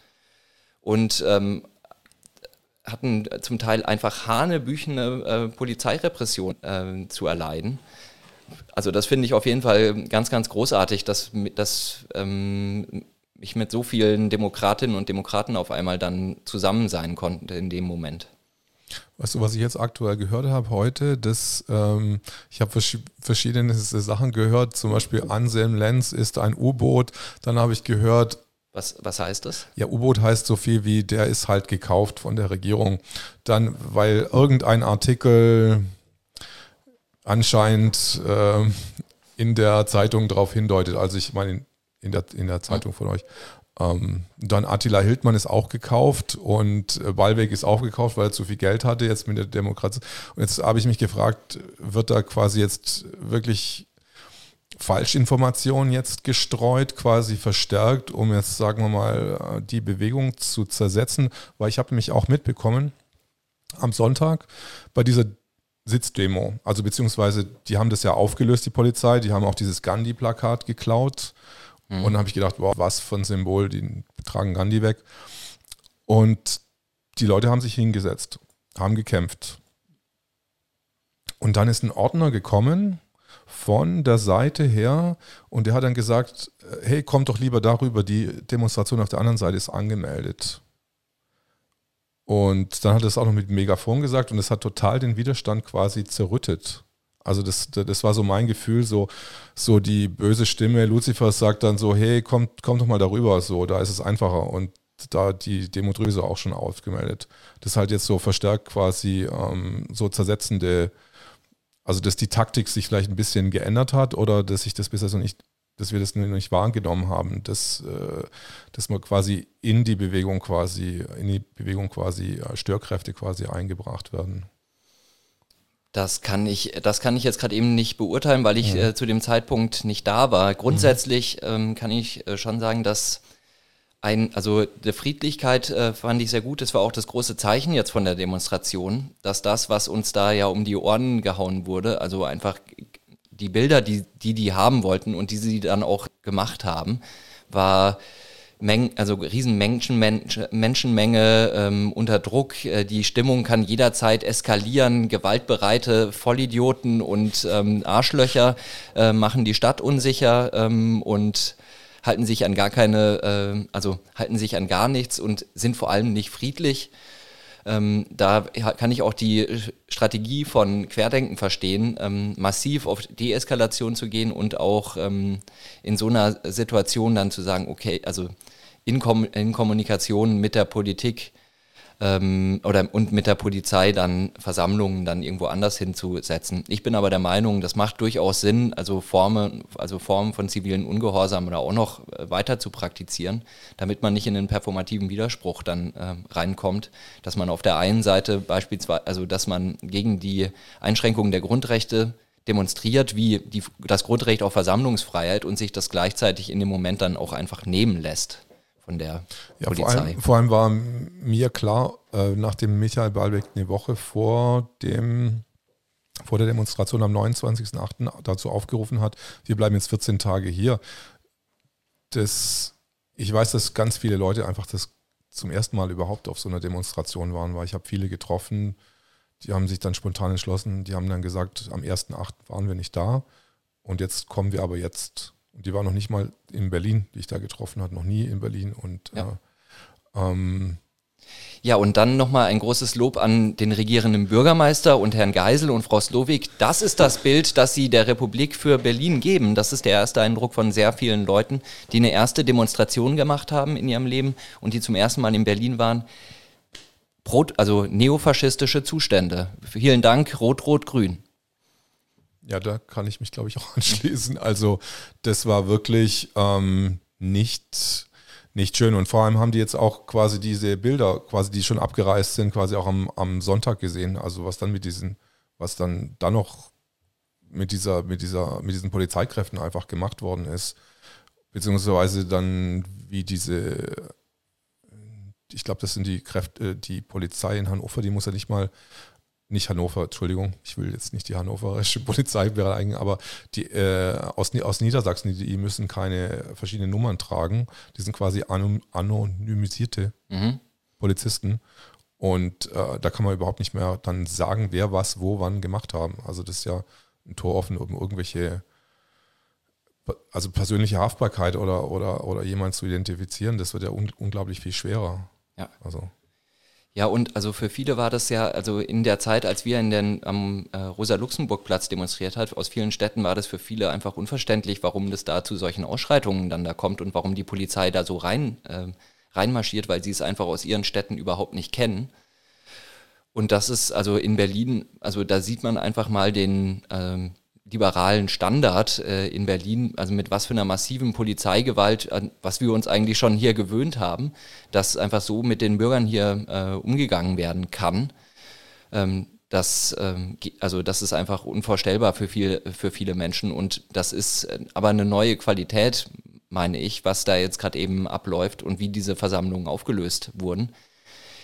und ähm, hatten zum Teil einfach hanebüchene äh, Polizeirepression äh, zu erleiden. Also das finde ich auf jeden Fall ganz, ganz großartig, dass, dass ähm, ich mit so vielen Demokratinnen und Demokraten auf einmal dann zusammen sein konnte in dem Moment. Weißt du, was ich jetzt aktuell gehört habe heute? Dass, ähm, ich habe vers verschiedene Sachen gehört, zum Beispiel Anselm Lenz ist ein U-Boot. Dann habe ich gehört, was, was heißt das? Ja, U-Boot heißt so viel wie, der ist halt gekauft von der Regierung. Dann, weil irgendein Artikel anscheinend äh, in der Zeitung darauf hindeutet, also ich meine in der, in der Zeitung von euch. Ähm, dann Attila Hildmann ist auch gekauft und äh, Ballweg ist auch gekauft, weil er zu viel Geld hatte jetzt mit der Demokratie. Und jetzt habe ich mich gefragt, wird da quasi jetzt wirklich Falschinformationen jetzt gestreut, quasi verstärkt, um jetzt, sagen wir mal, die Bewegung zu zersetzen, weil ich habe nämlich auch mitbekommen, am Sonntag bei dieser Sitzdemo, also beziehungsweise die haben das ja aufgelöst, die Polizei, die haben auch dieses Gandhi-Plakat geklaut Mhm. Und dann habe ich gedacht, wow, was für ein Symbol, die tragen Gandhi weg. Und die Leute haben sich hingesetzt, haben gekämpft. Und dann ist ein Ordner gekommen von der Seite her und der hat dann gesagt, hey, kommt doch lieber darüber, die Demonstration auf der anderen Seite ist angemeldet. Und dann hat er es auch noch mit Megafon gesagt und es hat total den Widerstand quasi zerrüttet. Also das, das war so mein Gefühl, so, so die böse Stimme Lucifer sagt dann so, hey, kommt, kommt doch mal darüber, so, da ist es einfacher. Und da die Demo drüber auch schon aufgemeldet. Das ist halt jetzt so verstärkt quasi ähm, so zersetzende, also dass die Taktik sich vielleicht ein bisschen geändert hat oder dass sich das bisher so nicht, dass wir das noch nicht wahrgenommen haben, dass, äh, dass man quasi in die Bewegung quasi, in die Bewegung quasi äh, Störkräfte quasi eingebracht werden. Das kann ich, das kann ich jetzt gerade eben nicht beurteilen, weil ich mhm. äh, zu dem Zeitpunkt nicht da war. Grundsätzlich mhm. ähm, kann ich äh, schon sagen, dass ein, also der Friedlichkeit äh, fand ich sehr gut. Das war auch das große Zeichen jetzt von der Demonstration, dass das, was uns da ja um die Ohren gehauen wurde, also einfach die Bilder, die die, die haben wollten und die sie dann auch gemacht haben, war Meng, also riesen Menschen, Menschenmenge ähm, unter Druck. Äh, die Stimmung kann jederzeit eskalieren. Gewaltbereite Vollidioten und ähm, Arschlöcher äh, machen die Stadt unsicher ähm, und halten sich an gar keine, äh, also halten sich an gar nichts und sind vor allem nicht friedlich. Ähm, da kann ich auch die Strategie von Querdenken verstehen, ähm, massiv auf Deeskalation zu gehen und auch ähm, in so einer Situation dann zu sagen, okay, also in, Kom in Kommunikation mit der Politik ähm, oder und mit der Polizei dann Versammlungen dann irgendwo anders hinzusetzen. Ich bin aber der Meinung, das macht durchaus Sinn, also Formen, also Formen von zivilen Ungehorsam oder auch noch äh, weiter zu praktizieren, damit man nicht in den performativen Widerspruch dann äh, reinkommt, dass man auf der einen Seite beispielsweise, also dass man gegen die Einschränkungen der Grundrechte demonstriert, wie die, das Grundrecht auf Versammlungsfreiheit und sich das gleichzeitig in dem Moment dann auch einfach nehmen lässt von der ja, Polizei. Vor allem, vor allem war mir klar, äh, nachdem Michael Ballbeck eine Woche vor dem vor der Demonstration am 29.08. dazu aufgerufen hat, wir bleiben jetzt 14 Tage hier. Das, ich weiß, dass ganz viele Leute einfach das zum ersten Mal überhaupt auf so einer Demonstration waren, weil ich habe viele getroffen, die haben sich dann spontan entschlossen, die haben dann gesagt, am 1.8. waren wir nicht da und jetzt kommen wir aber jetzt und die war noch nicht mal in Berlin, die ich da getroffen habe, noch nie in Berlin. Und ja. Äh, ähm, ja, und dann nochmal ein großes Lob an den regierenden Bürgermeister und Herrn Geisel und Frau Slowik. Das ist das Bild, das Sie der Republik für Berlin geben. Das ist der erste Eindruck von sehr vielen Leuten, die eine erste Demonstration gemacht haben in ihrem Leben und die zum ersten Mal in Berlin waren. Pro, also neofaschistische Zustände. Vielen Dank, Rot-Rot-Grün. Ja, da kann ich mich, glaube ich, auch [LAUGHS] anschließen. Also das war wirklich ähm, nicht, nicht schön. Und vor allem haben die jetzt auch quasi diese Bilder, quasi die schon abgereist sind, quasi auch am, am Sonntag gesehen. Also was dann mit diesen, was dann dann noch mit dieser, mit dieser, mit diesen Polizeikräften einfach gemacht worden ist. Beziehungsweise dann wie diese, ich glaube, das sind die Kräfte, die Polizei in Hannover, die muss ja nicht mal nicht Hannover, Entschuldigung, ich will jetzt nicht die hannoverische [LAUGHS] Polizei beleidigen, aber die äh, aus, aus Niedersachsen, die, die, müssen keine verschiedenen Nummern tragen. Die sind quasi anonymisierte mhm. Polizisten. Und äh, da kann man überhaupt nicht mehr dann sagen, wer was wo wann gemacht haben. Also das ist ja ein Tor offen, um irgendwelche, also persönliche Haftbarkeit oder, oder, oder jemanden zu identifizieren, das wird ja un unglaublich viel schwerer. Ja. Also. Ja, und also für viele war das ja, also in der Zeit, als wir in den, am äh, Rosa-Luxemburg-Platz demonstriert hat, aus vielen Städten war das für viele einfach unverständlich, warum das da zu solchen Ausschreitungen dann da kommt und warum die Polizei da so rein, äh, reinmarschiert, weil sie es einfach aus ihren Städten überhaupt nicht kennen. Und das ist also in Berlin, also da sieht man einfach mal den, ähm, liberalen Standard äh, in Berlin, also mit was für einer massiven Polizeigewalt, an was wir uns eigentlich schon hier gewöhnt haben, dass einfach so mit den Bürgern hier äh, umgegangen werden kann. Ähm, das, ähm, also das ist einfach unvorstellbar für, viel, für viele Menschen und das ist äh, aber eine neue Qualität, meine ich, was da jetzt gerade eben abläuft und wie diese Versammlungen aufgelöst wurden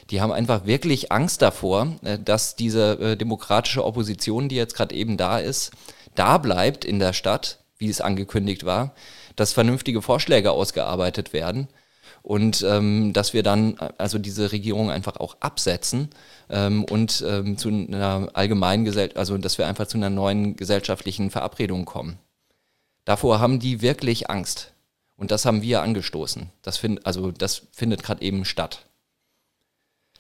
die haben einfach wirklich Angst davor, äh, dass diese äh, demokratische Opposition, die jetzt gerade eben da ist, da bleibt in der Stadt, wie es angekündigt war, dass vernünftige Vorschläge ausgearbeitet werden und ähm, dass wir dann also diese Regierung einfach auch absetzen ähm, und ähm, zu einer allgemeinen Gesellschaft, also dass wir einfach zu einer neuen gesellschaftlichen Verabredung kommen. Davor haben die wirklich Angst und das haben wir angestoßen. Das find, also das findet gerade eben statt.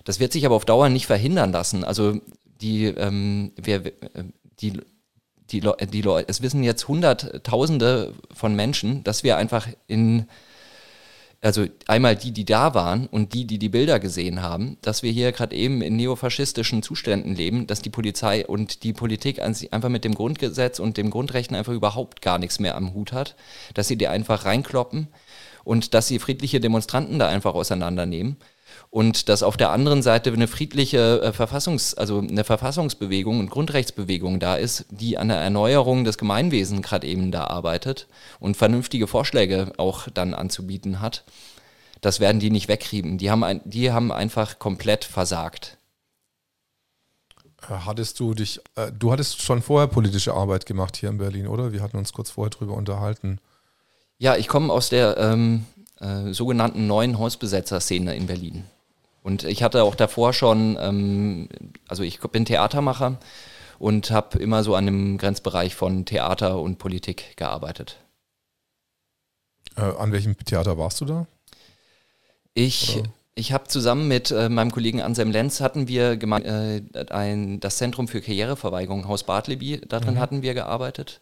Das wird sich aber auf Dauer nicht verhindern lassen. Also die, ähm, wir, äh, die die, Leute, es wissen jetzt Hunderttausende von Menschen, dass wir einfach in also einmal die, die da waren und die, die die Bilder gesehen haben, dass wir hier gerade eben in neofaschistischen Zuständen leben, dass die Polizei und die Politik einfach mit dem Grundgesetz und dem Grundrechten einfach überhaupt gar nichts mehr am Hut hat, dass sie die einfach reinkloppen und dass sie friedliche Demonstranten da einfach auseinandernehmen und dass auf der anderen Seite eine friedliche äh, Verfassungs-, also eine Verfassungsbewegung und Grundrechtsbewegung da ist, die an der Erneuerung des Gemeinwesens gerade eben da arbeitet und vernünftige Vorschläge auch dann anzubieten hat. Das werden die nicht wegkriegen. Die haben, ein, die haben einfach komplett versagt. Äh, hattest du dich, äh, du hattest schon vorher politische Arbeit gemacht hier in Berlin, oder? Wir hatten uns kurz vorher drüber unterhalten. Ja, ich komme aus der ähm, äh, sogenannten neuen Hausbesetzer-Szene in Berlin. Und ich hatte auch davor schon, ähm, also ich bin Theatermacher und habe immer so an dem Grenzbereich von Theater und Politik gearbeitet. Äh, an welchem Theater warst du da? Ich, ich habe zusammen mit äh, meinem Kollegen Anselm Lenz hatten wir gemein, äh, ein, das Zentrum für Karriereverweigerung Haus Bartleby, darin mhm. hatten wir gearbeitet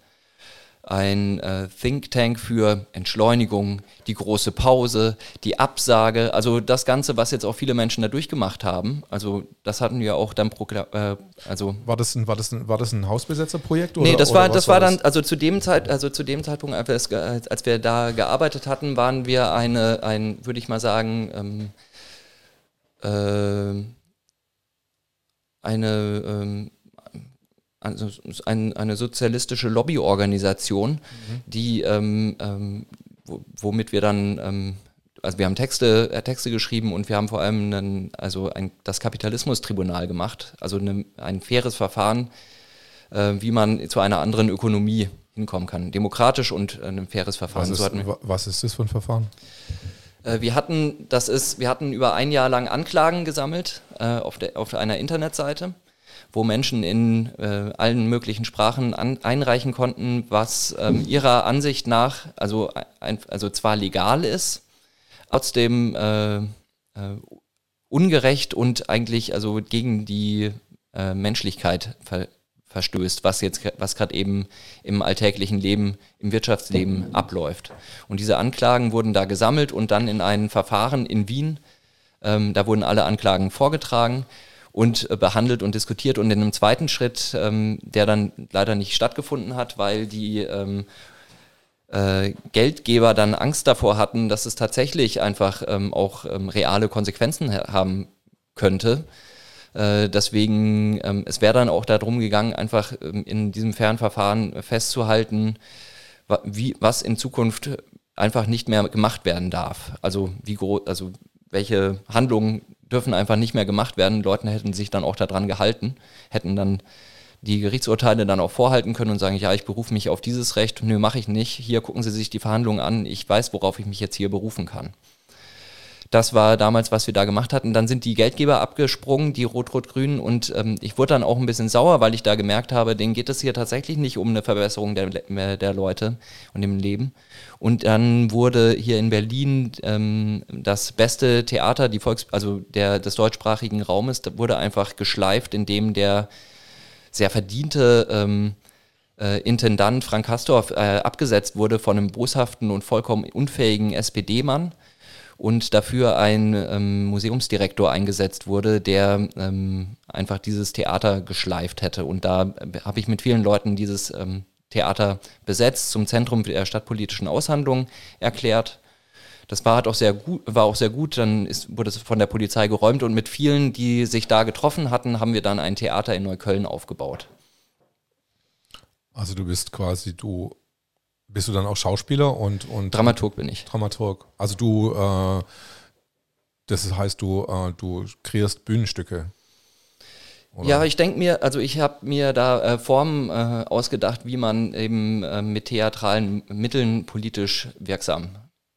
ein äh, Think Tank für Entschleunigung, die große Pause, die Absage, also das Ganze, was jetzt auch viele Menschen da durchgemacht haben. Also das hatten wir auch dann äh, also war das ein war das ein, war das ein Hausbesetzerprojekt oder? Nee, das war das war dann also zu dem Zeit also zu dem Zeitpunkt als wir, als wir da gearbeitet hatten, waren wir eine ein würde ich mal sagen ähm, äh, eine ähm, also ein, eine sozialistische Lobbyorganisation, mhm. die ähm, ähm, womit wir dann ähm, also wir haben Texte, äh, Texte geschrieben und wir haben vor allem einen, also ein, das Kapitalismustribunal gemacht, also eine, ein faires Verfahren, äh, wie man zu einer anderen Ökonomie hinkommen kann. Demokratisch und äh, ein faires Verfahren. Was ist, so was ist das für ein Verfahren? Äh, wir hatten, das ist, wir hatten über ein Jahr lang Anklagen gesammelt äh, auf, der, auf einer Internetseite wo Menschen in äh, allen möglichen Sprachen an, einreichen konnten, was ähm, ihrer Ansicht nach also, ein, also zwar legal ist, trotzdem äh, äh, ungerecht und eigentlich also gegen die äh, Menschlichkeit ver verstößt, was jetzt was gerade eben im alltäglichen Leben, im Wirtschaftsleben abläuft. Und diese Anklagen wurden da gesammelt und dann in ein Verfahren in Wien, ähm, da wurden alle Anklagen vorgetragen und äh, behandelt und diskutiert. Und in einem zweiten Schritt, ähm, der dann leider nicht stattgefunden hat, weil die ähm, äh, Geldgeber dann Angst davor hatten, dass es tatsächlich einfach ähm, auch ähm, reale Konsequenzen ha haben könnte. Äh, deswegen, ähm, es wäre dann auch darum gegangen, einfach ähm, in diesem Fernverfahren festzuhalten, wa wie, was in Zukunft einfach nicht mehr gemacht werden darf. Also wie also welche Handlungen dürfen einfach nicht mehr gemacht werden. Leute hätten sich dann auch daran gehalten, hätten dann die Gerichtsurteile dann auch vorhalten können und sagen, ja, ich berufe mich auf dieses Recht. Nö, mache ich nicht. Hier gucken Sie sich die Verhandlungen an. Ich weiß, worauf ich mich jetzt hier berufen kann. Das war damals, was wir da gemacht hatten. Dann sind die Geldgeber abgesprungen, die Rot-Rot-Grünen. Und ähm, ich wurde dann auch ein bisschen sauer, weil ich da gemerkt habe, denen geht es hier tatsächlich nicht um eine Verbesserung der, der Leute und dem Leben. Und dann wurde hier in Berlin ähm, das beste Theater, die Volks also der, des deutschsprachigen Raumes, wurde einfach geschleift, indem der sehr verdiente ähm, äh, Intendant Frank Hastorf äh, abgesetzt wurde von einem boshaften und vollkommen unfähigen SPD-Mann und dafür ein ähm, Museumsdirektor eingesetzt wurde, der ähm, einfach dieses Theater geschleift hätte. Und da habe ich mit vielen Leuten dieses ähm, Theater besetzt, zum Zentrum der stadtpolitischen Aushandlung erklärt. Das war, hat auch sehr gut, war auch sehr gut, dann ist, wurde es von der Polizei geräumt und mit vielen, die sich da getroffen hatten, haben wir dann ein Theater in Neukölln aufgebaut. Also du bist quasi, du bist du dann auch Schauspieler und, und Dramaturg bin ich. Dramaturg. Also du, äh, das heißt, du, äh, du kreierst Bühnenstücke. Oder? Ja, ich denke mir, also ich habe mir da äh, Formen äh, ausgedacht, wie man eben äh, mit theatralen Mitteln politisch wirksam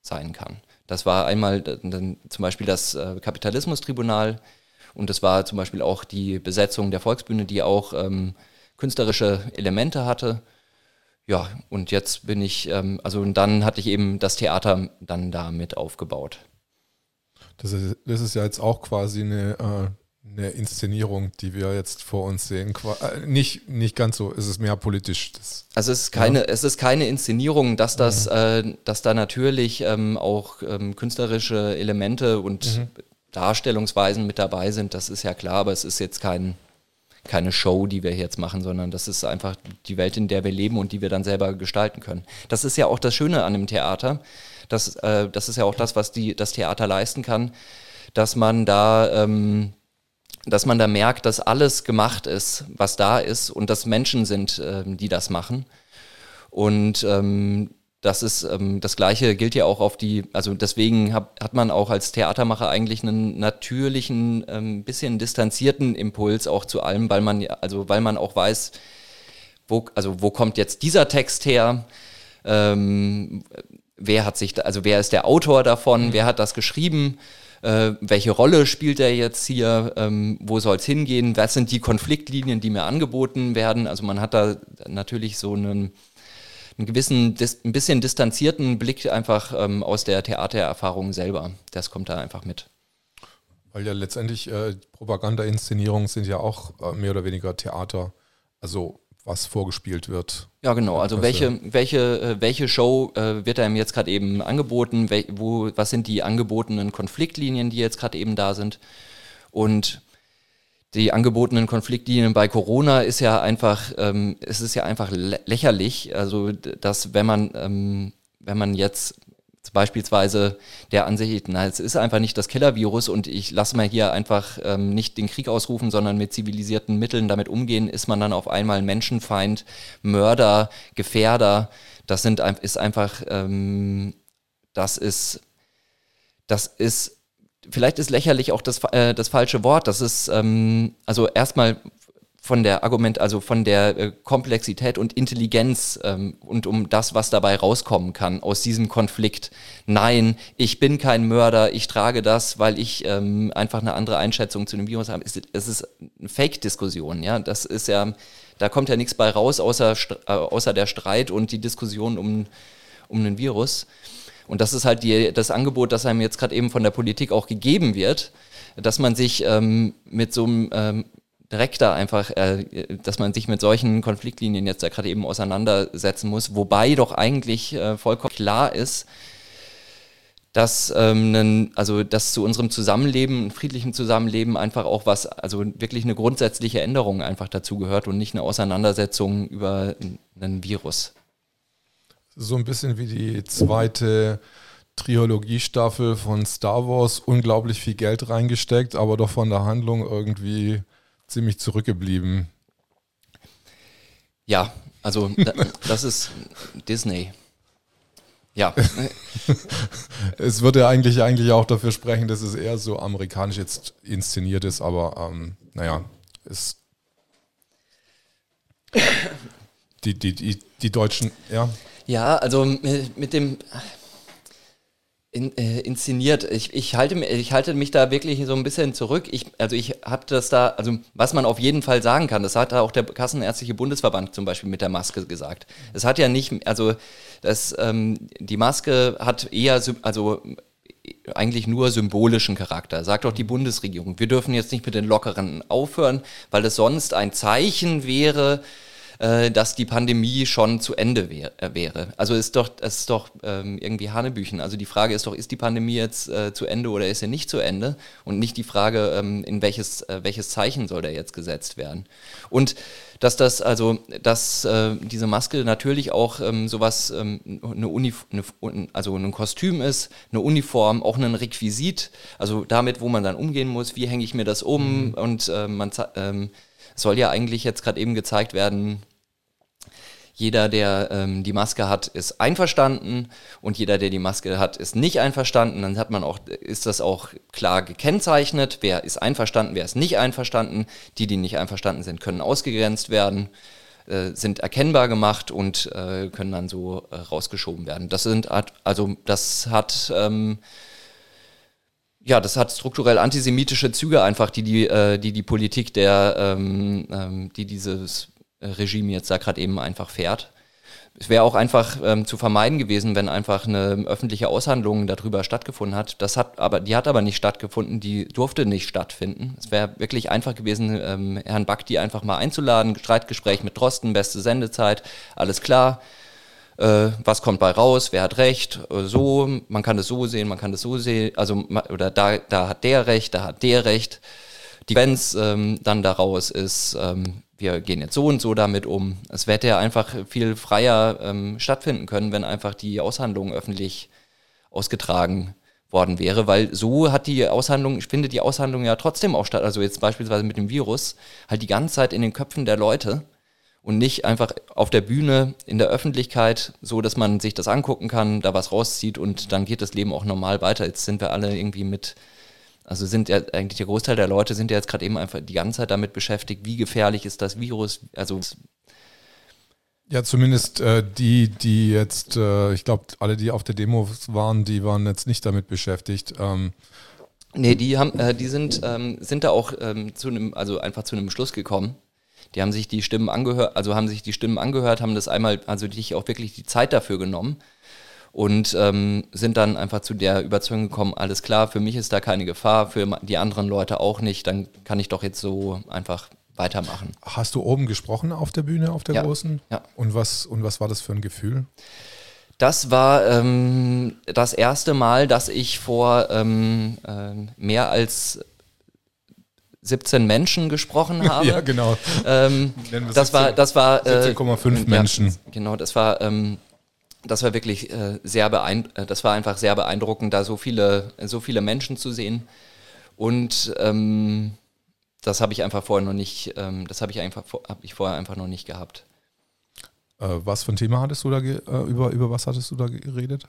sein kann. Das war einmal dann zum Beispiel das äh, Kapitalismustribunal und das war zum Beispiel auch die Besetzung der Volksbühne, die auch ähm, künstlerische Elemente hatte. Ja, und jetzt bin ich, ähm, also und dann hatte ich eben das Theater dann da mit aufgebaut. Das ist, das ist ja jetzt auch quasi eine äh, eine Inszenierung, die wir jetzt vor uns sehen. Äh, nicht, nicht ganz so, es ist mehr politisch. Das, also es ist keine, ja. es ist keine Inszenierung, dass das, ja. äh, dass da natürlich ähm, auch ähm, künstlerische Elemente und mhm. Darstellungsweisen mit dabei sind, das ist ja klar, aber es ist jetzt kein, keine Show, die wir jetzt machen, sondern das ist einfach die Welt, in der wir leben und die wir dann selber gestalten können. Das ist ja auch das Schöne an dem Theater. Das, äh, das ist ja auch das, was die, das Theater leisten kann, dass man da ähm, dass man da merkt, dass alles gemacht ist, was da ist und dass Menschen sind, äh, die das machen. Und ähm, das ist ähm, das Gleiche gilt ja auch auf die, also deswegen hab, hat man auch als Theatermacher eigentlich einen natürlichen, ähm, bisschen distanzierten Impuls auch zu allem, weil man also weil man auch weiß, wo, also wo kommt jetzt dieser Text her? Ähm, wer hat sich, da, also wer ist der Autor davon? Mhm. Wer hat das geschrieben? äh, welche Rolle spielt er jetzt hier, ähm, wo soll es hingehen, was sind die Konfliktlinien, die mir angeboten werden. Also man hat da natürlich so einen, einen gewissen, ein bisschen distanzierten Blick einfach ähm, aus der Theatererfahrung selber. Das kommt da einfach mit. Weil ja letztendlich äh, Propaganda-Inszenierungen sind ja auch äh, mehr oder weniger Theater. Also was vorgespielt wird. Ja, genau. Also welche, welche, äh, welche Show äh, wird einem jetzt gerade eben angeboten? Wel wo, was sind die angebotenen Konfliktlinien, die jetzt gerade eben da sind? Und die angebotenen Konfliktlinien bei Corona ist ja einfach, ähm, es ist ja einfach lächerlich. Also, dass wenn man, ähm, wenn man jetzt beispielsweise der Ansicht, na, es ist einfach nicht das Killer-Virus und ich lasse mal hier einfach ähm, nicht den Krieg ausrufen, sondern mit zivilisierten Mitteln damit umgehen, ist man dann auf einmal Menschenfeind, Mörder, Gefährder. Das sind, ist einfach, ähm, das ist, das ist, vielleicht ist lächerlich auch das, äh, das falsche Wort. Das ist, ähm, also erstmal von der Argument, also von der äh, Komplexität und Intelligenz ähm, und um das, was dabei rauskommen kann aus diesem Konflikt. Nein, ich bin kein Mörder, ich trage das, weil ich ähm, einfach eine andere Einschätzung zu dem Virus habe. Es, es ist eine Fake-Diskussion, ja. Das ist ja, da kommt ja nichts bei raus, außer, äh, außer der Streit und die Diskussion um, um den Virus. Und das ist halt die, das Angebot, das einem jetzt gerade eben von der Politik auch gegeben wird, dass man sich ähm, mit so einem ähm, direkter einfach, äh, dass man sich mit solchen Konfliktlinien jetzt da gerade eben auseinandersetzen muss, wobei doch eigentlich äh, vollkommen klar ist, dass ähm, nen, also dass zu unserem Zusammenleben, friedlichen Zusammenleben einfach auch was, also wirklich eine grundsätzliche Änderung einfach dazu gehört und nicht eine Auseinandersetzung über einen Virus. So ein bisschen wie die zweite Trilogiestaffel von Star Wars, unglaublich viel Geld reingesteckt, aber doch von der Handlung irgendwie ziemlich zurückgeblieben. Ja, also das ist Disney. Ja. [LAUGHS] es würde ja eigentlich, eigentlich auch dafür sprechen, dass es eher so amerikanisch jetzt inszeniert ist, aber ähm, naja, es. [LAUGHS] Die, die, die, die Deutschen, ja. Ja, also mit dem, in, äh, inszeniert. Ich, ich, halte, ich halte mich da wirklich so ein bisschen zurück. Ich, also ich habe das da, also was man auf jeden Fall sagen kann, das hat auch der Kassenärztliche Bundesverband zum Beispiel mit der Maske gesagt. Es hat ja nicht, also das, ähm, die Maske hat eher, also eigentlich nur symbolischen Charakter. Sagt auch die Bundesregierung. Wir dürfen jetzt nicht mit den Lockeren aufhören, weil es sonst ein Zeichen wäre, äh, dass die Pandemie schon zu Ende wär, äh, wäre. Also ist doch, ist doch ähm, irgendwie Hanebüchen. Also die Frage ist doch, ist die Pandemie jetzt äh, zu Ende oder ist sie nicht zu Ende? Und nicht die Frage, ähm, in welches, äh, welches Zeichen soll da jetzt gesetzt werden? Und dass das, also, dass äh, diese Maske natürlich auch ähm, sowas, ähm, eine Unif eine, also ein Kostüm ist, eine Uniform, auch ein Requisit, also damit, wo man dann umgehen muss, wie hänge ich mir das um mhm. und äh, man ähm, soll ja eigentlich jetzt gerade eben gezeigt werden, jeder, der ähm, die Maske hat, ist einverstanden und jeder, der die Maske hat, ist nicht einverstanden. Dann hat man auch, ist das auch klar gekennzeichnet, wer ist einverstanden, wer ist nicht einverstanden. Die, die nicht einverstanden sind, können ausgegrenzt werden, äh, sind erkennbar gemacht und äh, können dann so äh, rausgeschoben werden. Das sind, also das hat ähm, ja, das hat strukturell antisemitische Züge einfach, die die, äh, die, die Politik der, ähm, ähm, die dieses Regime jetzt da gerade eben einfach fährt. Es wäre auch einfach ähm, zu vermeiden gewesen, wenn einfach eine öffentliche Aushandlung darüber stattgefunden hat. Das hat aber, die hat aber nicht stattgefunden, die durfte nicht stattfinden. Es wäre wirklich einfach gewesen, ähm, Herrn Bakti einfach mal einzuladen, Streitgespräch mit Drosten, beste Sendezeit, alles klar. Äh, was kommt bei raus, wer hat recht, äh, so, man kann es so sehen, man kann es so sehen, also oder da, da hat der recht, da hat der recht. Die Konsequenz ähm, dann daraus ist, ähm, wir gehen jetzt so und so damit um. Es hätte ja einfach viel freier ähm, stattfinden können, wenn einfach die Aushandlung öffentlich ausgetragen worden wäre, weil so hat die Aushandlung, ich finde die Aushandlung ja trotzdem auch statt, also jetzt beispielsweise mit dem Virus, halt die ganze Zeit in den Köpfen der Leute und nicht einfach auf der Bühne in der Öffentlichkeit, so dass man sich das angucken kann, da was rauszieht und dann geht das Leben auch normal weiter. Jetzt sind wir alle irgendwie mit also sind ja eigentlich der Großteil der Leute sind ja jetzt gerade eben einfach die ganze Zeit damit beschäftigt, wie gefährlich ist das Virus. Also ja, zumindest äh, die, die jetzt, äh, ich glaube, alle, die auf der Demo waren, die waren jetzt nicht damit beschäftigt. Ähm. Nee, die haben, äh, die sind, ähm, sind da auch ähm, zu einem, also einfach zu einem Schluss gekommen. Die haben sich die Stimmen angehört, also haben sich die Stimmen angehört, haben das einmal, also sich auch wirklich die Zeit dafür genommen und ähm, sind dann einfach zu der Überzeugung gekommen, alles klar, für mich ist da keine Gefahr, für die anderen Leute auch nicht, dann kann ich doch jetzt so einfach weitermachen. Hast du oben gesprochen auf der Bühne, auf der ja, großen? Ja. Und was, und was war das für ein Gefühl? Das war ähm, das erste Mal, dass ich vor ähm, äh, mehr als 17 Menschen gesprochen [LAUGHS] habe. ja, genau. Ähm, das, war, das war 17,5 äh, Menschen. Ja, genau, das war ähm, das war wirklich äh, sehr beeindruckend, äh, das war einfach sehr beeindruckend, da so viele, so viele Menschen zu sehen. Und ähm, das habe ich einfach vorher noch nicht, ähm, das habe ich einfach habe ich vorher einfach noch nicht gehabt. Äh, was für ein Thema hattest du da äh, über, über was hattest du da geredet?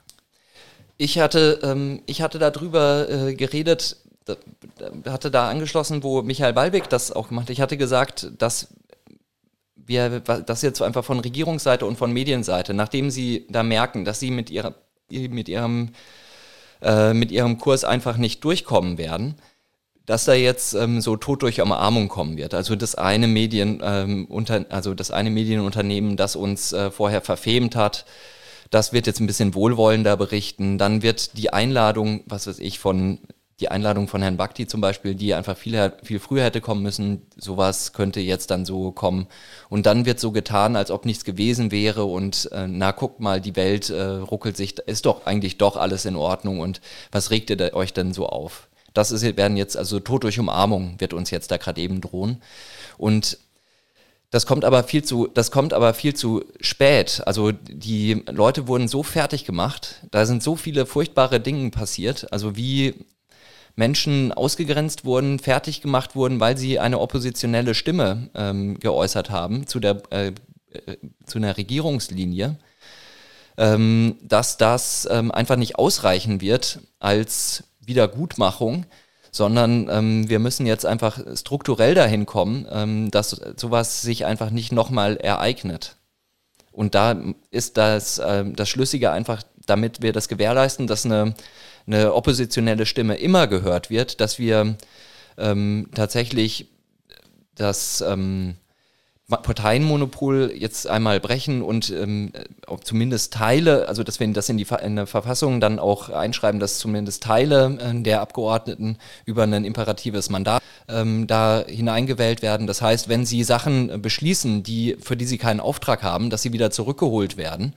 Ich hatte, ähm, ich hatte darüber äh, geredet, hatte da angeschlossen, wo Michael Ballweg das auch gemacht hat. Ich hatte gesagt, dass wir, das jetzt einfach von Regierungsseite und von Medienseite, nachdem sie da merken, dass sie mit, ihrer, mit, ihrem, äh, mit ihrem Kurs einfach nicht durchkommen werden, dass da jetzt ähm, so tot durch Umarmung kommen wird. Also das eine Medien, ähm, unter, also das eine Medienunternehmen, das uns äh, vorher verfemt hat, das wird jetzt ein bisschen wohlwollender berichten. Dann wird die Einladung, was weiß ich, von die Einladung von Herrn Bhakti zum Beispiel, die einfach viel, viel früher hätte kommen müssen, sowas könnte jetzt dann so kommen. Und dann wird so getan, als ob nichts gewesen wäre und äh, na guckt mal, die Welt äh, ruckelt sich, ist doch eigentlich doch alles in Ordnung und was regt ihr euch denn so auf? Das ist, werden jetzt, also Tod durch Umarmung wird uns jetzt da gerade eben drohen. Und das kommt aber viel zu, das kommt aber viel zu spät. Also die Leute wurden so fertig gemacht, da sind so viele furchtbare Dinge passiert. Also wie Menschen ausgegrenzt wurden, fertig gemacht wurden, weil sie eine oppositionelle Stimme ähm, geäußert haben zu, der, äh, äh, zu einer Regierungslinie, ähm, dass das ähm, einfach nicht ausreichen wird als Wiedergutmachung, sondern ähm, wir müssen jetzt einfach strukturell dahin kommen, ähm, dass sowas sich einfach nicht nochmal ereignet. Und da ist das, äh, das Schlüssige einfach, damit wir das gewährleisten, dass eine eine oppositionelle Stimme immer gehört wird, dass wir ähm, tatsächlich das ähm, Parteienmonopol jetzt einmal brechen und ähm, zumindest Teile, also dass wir das in die in der Verfassung dann auch einschreiben, dass zumindest Teile äh, der Abgeordneten über ein imperatives Mandat ähm, da hineingewählt werden. Das heißt, wenn sie Sachen beschließen, die, für die sie keinen Auftrag haben, dass sie wieder zurückgeholt werden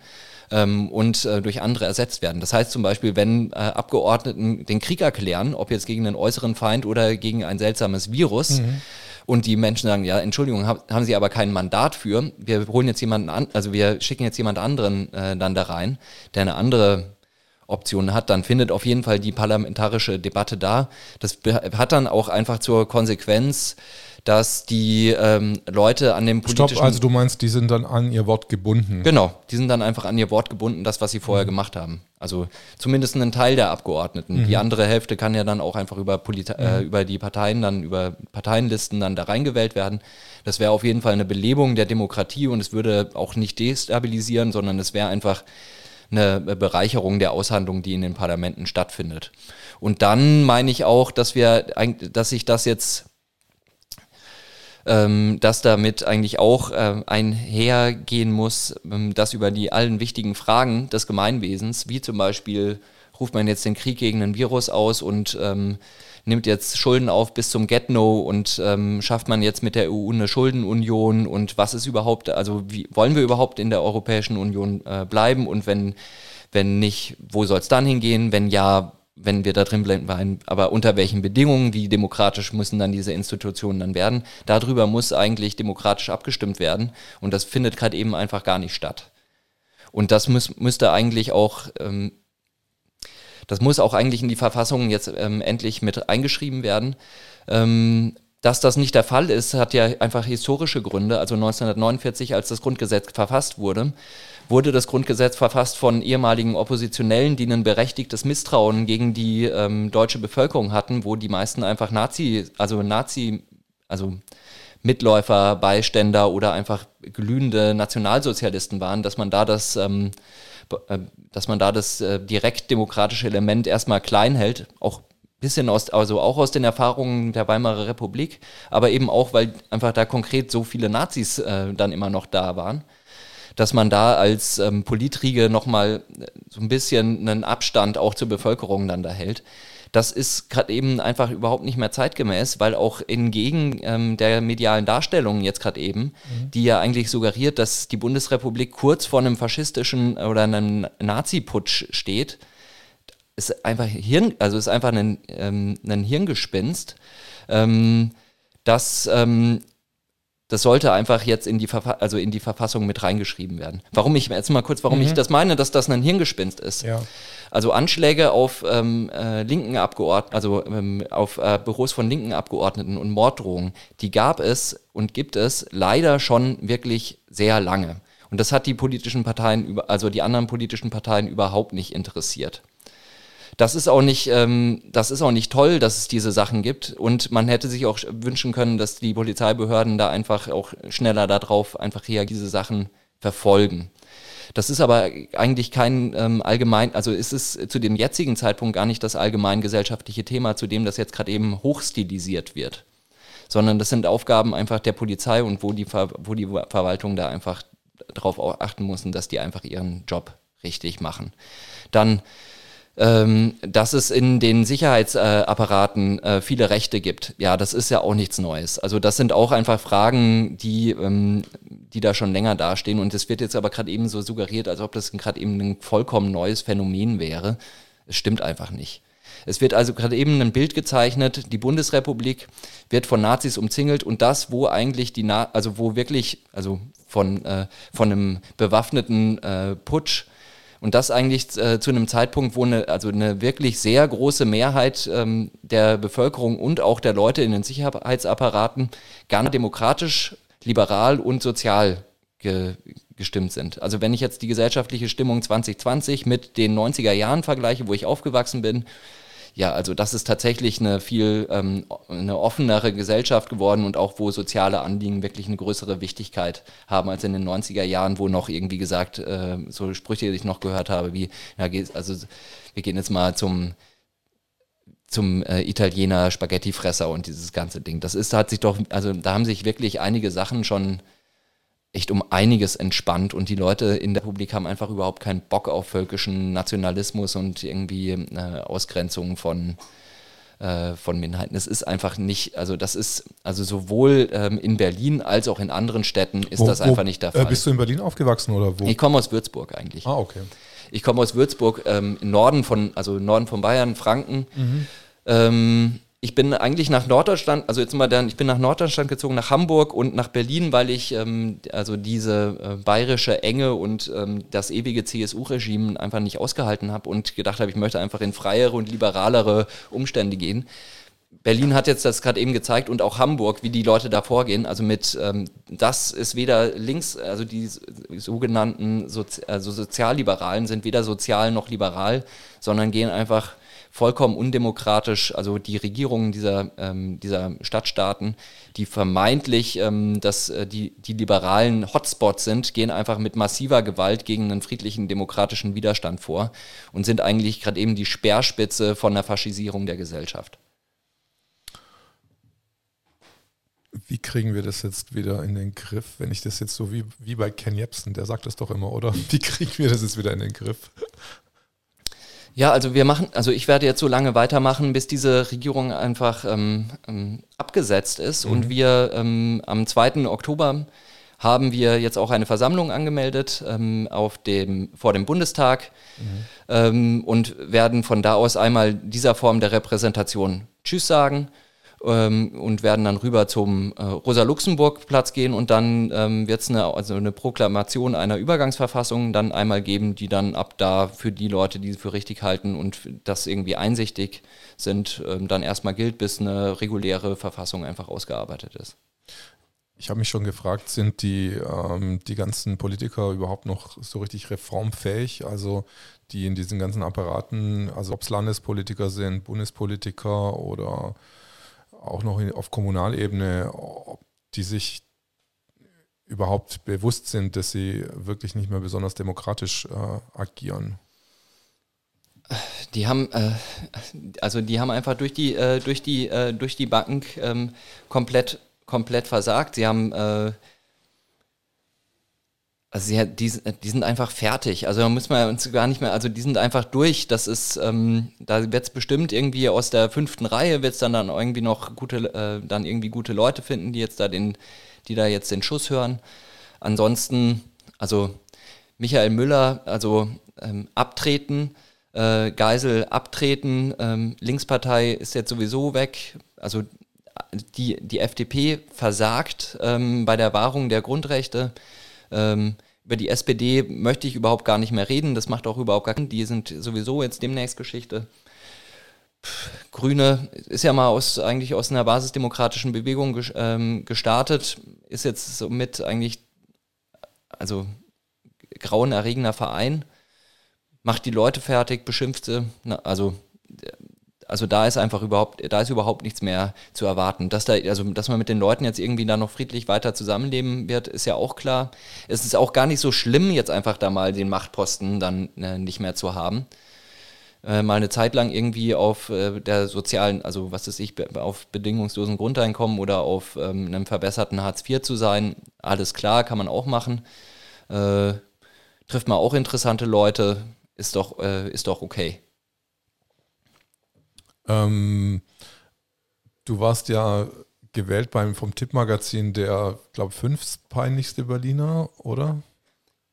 ähm, und äh, durch andere ersetzt werden. Das heißt zum Beispiel, wenn äh, Abgeordneten den Krieg erklären, ob jetzt gegen einen äußeren Feind oder gegen ein seltsames Virus, mhm. und die Menschen sagen, ja, Entschuldigung, hab, haben sie aber kein Mandat für, wir holen jetzt jemanden an, also wir schicken jetzt jemand anderen äh, dann da rein, der eine andere Option hat, dann findet auf jeden Fall die parlamentarische Debatte da. Das hat dann auch einfach zur Konsequenz, dass die ähm, Leute an dem politischen... Stopp, also du meinst, die sind dann an ihr Wort gebunden? Genau, die sind dann einfach an ihr Wort gebunden, das, was sie vorher mhm. gemacht haben. Also zumindest ein Teil der Abgeordneten. Mhm. Die andere Hälfte kann ja dann auch einfach über, Polita äh, mhm. äh, über die Parteien, dann über Parteienlisten dann da reingewählt werden. Das wäre auf jeden Fall eine Belebung der Demokratie und es würde auch nicht destabilisieren, sondern es wäre einfach eine Bereicherung der Aushandlung, die in den Parlamenten stattfindet. Und dann meine ich auch, dass wir, dass sich das jetzt ähm, dass damit eigentlich auch äh, einhergehen muss, ähm, dass über die allen wichtigen Fragen des Gemeinwesens, wie zum Beispiel ruft man jetzt den Krieg gegen ein Virus aus und ähm, nimmt jetzt Schulden auf bis zum Get-No und ähm, schafft man jetzt mit der EU eine Schuldenunion und was ist überhaupt, also wie wollen wir überhaupt in der Europäischen Union äh, bleiben und wenn, wenn nicht, wo soll es dann hingehen? Wenn ja, wenn wir da drin bleiben, aber unter welchen Bedingungen, wie demokratisch müssen dann diese Institutionen dann werden. Darüber muss eigentlich demokratisch abgestimmt werden und das findet gerade eben einfach gar nicht statt. Und das muss, müsste eigentlich auch, ähm, das muss auch eigentlich in die Verfassung jetzt ähm, endlich mit eingeschrieben werden. Ähm, dass das nicht der Fall ist, hat ja einfach historische Gründe. Also 1949, als das Grundgesetz verfasst wurde, wurde das Grundgesetz verfasst von ehemaligen Oppositionellen, die ein berechtigtes Misstrauen gegen die ähm, deutsche Bevölkerung hatten, wo die meisten einfach Nazi, also Nazi, also Mitläufer, Beiständer oder einfach glühende Nationalsozialisten waren, dass man da das, ähm, äh, dass man da das äh, direkt demokratische Element erstmal klein hält, auch bisschen aus, also auch aus den Erfahrungen der Weimarer Republik, aber eben auch, weil einfach da konkret so viele Nazis äh, dann immer noch da waren dass man da als ähm, Politriege nochmal äh, so ein bisschen einen Abstand auch zur Bevölkerung dann da hält. Das ist gerade eben einfach überhaupt nicht mehr zeitgemäß, weil auch entgegen ähm, der medialen Darstellung jetzt gerade eben, mhm. die ja eigentlich suggeriert, dass die Bundesrepublik kurz vor einem faschistischen oder einem Nazi-Putsch steht, ist einfach Hirn, also ist einfach ein, ähm, ein Hirngespinst, ähm, das ähm, das sollte einfach jetzt in die, also in die Verfassung mit reingeschrieben werden. Warum ich jetzt mal kurz, warum mhm. ich das meine, dass das ein Hirngespinst ist. Ja. Also Anschläge auf ähm, äh, linken Abgeordneten, also ähm, auf äh, Büros von linken Abgeordneten und Morddrohungen, die gab es und gibt es leider schon wirklich sehr lange. Und das hat die politischen Parteien, also die anderen politischen Parteien überhaupt nicht interessiert. Das ist auch nicht, ähm, das ist auch nicht toll, dass es diese Sachen gibt. Und man hätte sich auch wünschen können, dass die Polizeibehörden da einfach auch schneller darauf einfach reagieren, diese Sachen verfolgen. Das ist aber eigentlich kein ähm, allgemein, also ist es zu dem jetzigen Zeitpunkt gar nicht das allgemein gesellschaftliche Thema, zu dem das jetzt gerade eben hochstilisiert wird. Sondern das sind Aufgaben einfach der Polizei und wo die, Ver wo die Verwaltung da einfach darauf achten muss, dass die einfach ihren Job richtig machen. Dann ähm, dass es in den Sicherheitsapparaten äh, viele Rechte gibt. Ja, das ist ja auch nichts Neues. Also das sind auch einfach Fragen, die, ähm, die da schon länger dastehen. Und es wird jetzt aber gerade eben so suggeriert, als ob das gerade eben ein vollkommen neues Phänomen wäre. Es stimmt einfach nicht. Es wird also gerade eben ein Bild gezeichnet, die Bundesrepublik wird von Nazis umzingelt und das, wo eigentlich die, Na also wo wirklich, also von, äh, von einem bewaffneten äh, Putsch und das eigentlich äh, zu einem Zeitpunkt, wo eine, also eine wirklich sehr große Mehrheit ähm, der Bevölkerung und auch der Leute in den Sicherheitsapparaten gar demokratisch, liberal und sozial ge gestimmt sind. Also wenn ich jetzt die gesellschaftliche Stimmung 2020 mit den 90er Jahren vergleiche, wo ich aufgewachsen bin, ja, also das ist tatsächlich eine viel ähm, eine offenere Gesellschaft geworden und auch wo soziale Anliegen wirklich eine größere Wichtigkeit haben als in den 90er Jahren, wo noch irgendwie gesagt, äh, so Sprüche, die ich noch gehört habe, wie, ja, also wir gehen jetzt mal zum zum äh, Italiener Spaghettifresser und dieses ganze Ding. Das ist, hat sich doch, also da haben sich wirklich einige Sachen schon echt um einiges entspannt und die Leute in der Republik haben einfach überhaupt keinen Bock auf völkischen Nationalismus und irgendwie äh, Ausgrenzung von, äh, von Minderheiten. Es ist einfach nicht, also das ist, also sowohl ähm, in Berlin als auch in anderen Städten ist wo, das einfach wo, nicht der äh, Fall. bist du in Berlin aufgewachsen oder wo? Ich komme aus Würzburg eigentlich. Ah, okay. Ich komme aus Würzburg, ähm, im Norden von, also im Norden von Bayern, Franken. Mhm. Ähm, ich bin eigentlich nach Norddeutschland, also jetzt mal dann, ich bin nach Norddeutschland gezogen, nach Hamburg und nach Berlin, weil ich ähm, also diese äh, bayerische Enge und ähm, das ewige CSU-Regime einfach nicht ausgehalten habe und gedacht habe, ich möchte einfach in freiere und liberalere Umstände gehen. Berlin hat jetzt das gerade eben gezeigt und auch Hamburg, wie die Leute da vorgehen. Also mit ähm, das ist weder links, also die sogenannten Sozi also Sozialliberalen sind weder sozial noch liberal, sondern gehen einfach vollkommen undemokratisch, also die Regierungen dieser, ähm, dieser Stadtstaaten, die vermeintlich ähm, dass, äh, die, die liberalen Hotspots sind, gehen einfach mit massiver Gewalt gegen einen friedlichen demokratischen Widerstand vor und sind eigentlich gerade eben die Speerspitze von der Faschisierung der Gesellschaft. Wie kriegen wir das jetzt wieder in den Griff, wenn ich das jetzt so wie, wie bei Ken Jebsen, der sagt das doch immer, oder? Wie kriegen wir das jetzt wieder in den Griff? Ja, also wir machen, also ich werde jetzt so lange weitermachen, bis diese Regierung einfach ähm, ähm, abgesetzt ist. Mhm. Und wir ähm, am 2. Oktober haben wir jetzt auch eine Versammlung angemeldet ähm, auf dem, vor dem Bundestag mhm. ähm, und werden von da aus einmal dieser Form der Repräsentation Tschüss sagen ähm, und werden dann rüber zum äh, Rosa-Luxemburg-Platz gehen und dann ähm, wird es eine, also eine Proklamation einer Übergangsverfassung dann einmal geben, die dann ab da für die Leute, die sie für richtig halten und das irgendwie einsichtig sind, ähm, dann erstmal gilt, bis eine reguläre Verfassung einfach ausgearbeitet ist. Ich habe mich schon gefragt, sind die, ähm, die ganzen Politiker überhaupt noch so richtig reformfähig? Also die in diesen ganzen Apparaten, also ob es Landespolitiker sind, Bundespolitiker oder auch noch auf Kommunalebene, die sich überhaupt bewusst sind, dass sie wirklich nicht mehr besonders demokratisch äh, agieren. Die haben, äh, also die haben einfach durch die, äh, durch die, äh, durch die Bank ähm, komplett, komplett versagt. Sie haben äh, also sie, die, die sind einfach fertig. Also da muss man uns gar nicht mehr, also die sind einfach durch. Das ist, ähm, da wird es bestimmt irgendwie aus der fünften Reihe wird es dann, dann irgendwie noch gute, äh, dann irgendwie gute Leute finden, die jetzt da den, die da jetzt den Schuss hören. Ansonsten, also Michael Müller, also ähm, abtreten, äh, Geisel abtreten, ähm, Linkspartei ist jetzt sowieso weg. Also die, die FDP versagt ähm, bei der Wahrung der Grundrechte. Ähm, über die SPD möchte ich überhaupt gar nicht mehr reden. Das macht auch überhaupt gar keinen Die sind sowieso jetzt demnächst Geschichte. Grüne ist ja mal aus, eigentlich aus einer basisdemokratischen Bewegung ähm, gestartet, ist jetzt somit eigentlich, also grauenerregender Verein, macht die Leute fertig, beschimpft sie. Na, also also da ist einfach überhaupt, da ist überhaupt nichts mehr zu erwarten. Dass da, also dass man mit den Leuten jetzt irgendwie da noch friedlich weiter zusammenleben wird, ist ja auch klar. Es ist auch gar nicht so schlimm, jetzt einfach da mal den Machtposten dann äh, nicht mehr zu haben. Äh, mal eine Zeit lang irgendwie auf äh, der sozialen, also was ist ich, auf bedingungslosen Grundeinkommen oder auf ähm, einem verbesserten Hartz IV zu sein, alles klar, kann man auch machen. Äh, trifft man auch interessante Leute, ist doch, äh, ist doch okay. Ähm, du warst ja gewählt beim vom Tippmagazin der, glaube fünf peinlichste Berliner, oder?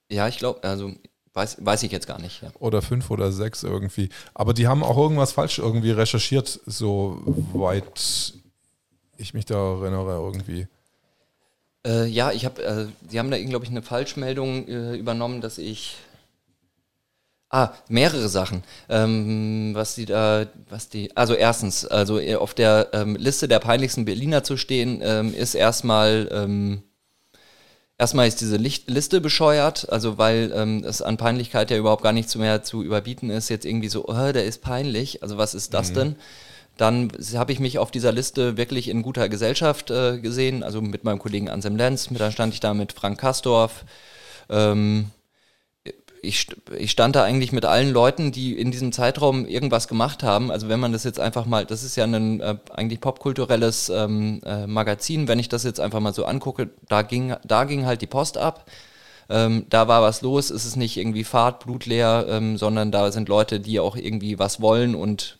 Ja, ich glaube, also weiß, weiß ich jetzt gar nicht. Ja. Oder fünf oder sechs irgendwie. Aber die haben auch irgendwas falsch irgendwie recherchiert, soweit ich mich da erinnere irgendwie. Äh, ja, ich habe, äh, sie haben da, glaube ich, eine Falschmeldung äh, übernommen, dass ich Ah, mehrere Sachen. Ähm, was die da, was die, also erstens, also auf der ähm, Liste der peinlichsten Berliner zu stehen, ähm, ist erstmal, ähm, erstmal ist diese Licht Liste bescheuert, also weil ähm, es an Peinlichkeit ja überhaupt gar nichts mehr zu überbieten ist, jetzt irgendwie so, oh, der ist peinlich, also was ist das mhm. denn? Dann habe ich mich auf dieser Liste wirklich in guter Gesellschaft äh, gesehen, also mit meinem Kollegen Ansem Lenz, da stand ich da mit Frank Kastorf, ähm, ich, ich stand da eigentlich mit allen Leuten, die in diesem Zeitraum irgendwas gemacht haben. Also wenn man das jetzt einfach mal, das ist ja ein äh, eigentlich popkulturelles ähm, äh, Magazin, wenn ich das jetzt einfach mal so angucke, da ging, da ging halt die Post ab. Ähm, da war was los, es ist nicht irgendwie Fahrt, blutleer, ähm, sondern da sind Leute, die auch irgendwie was wollen und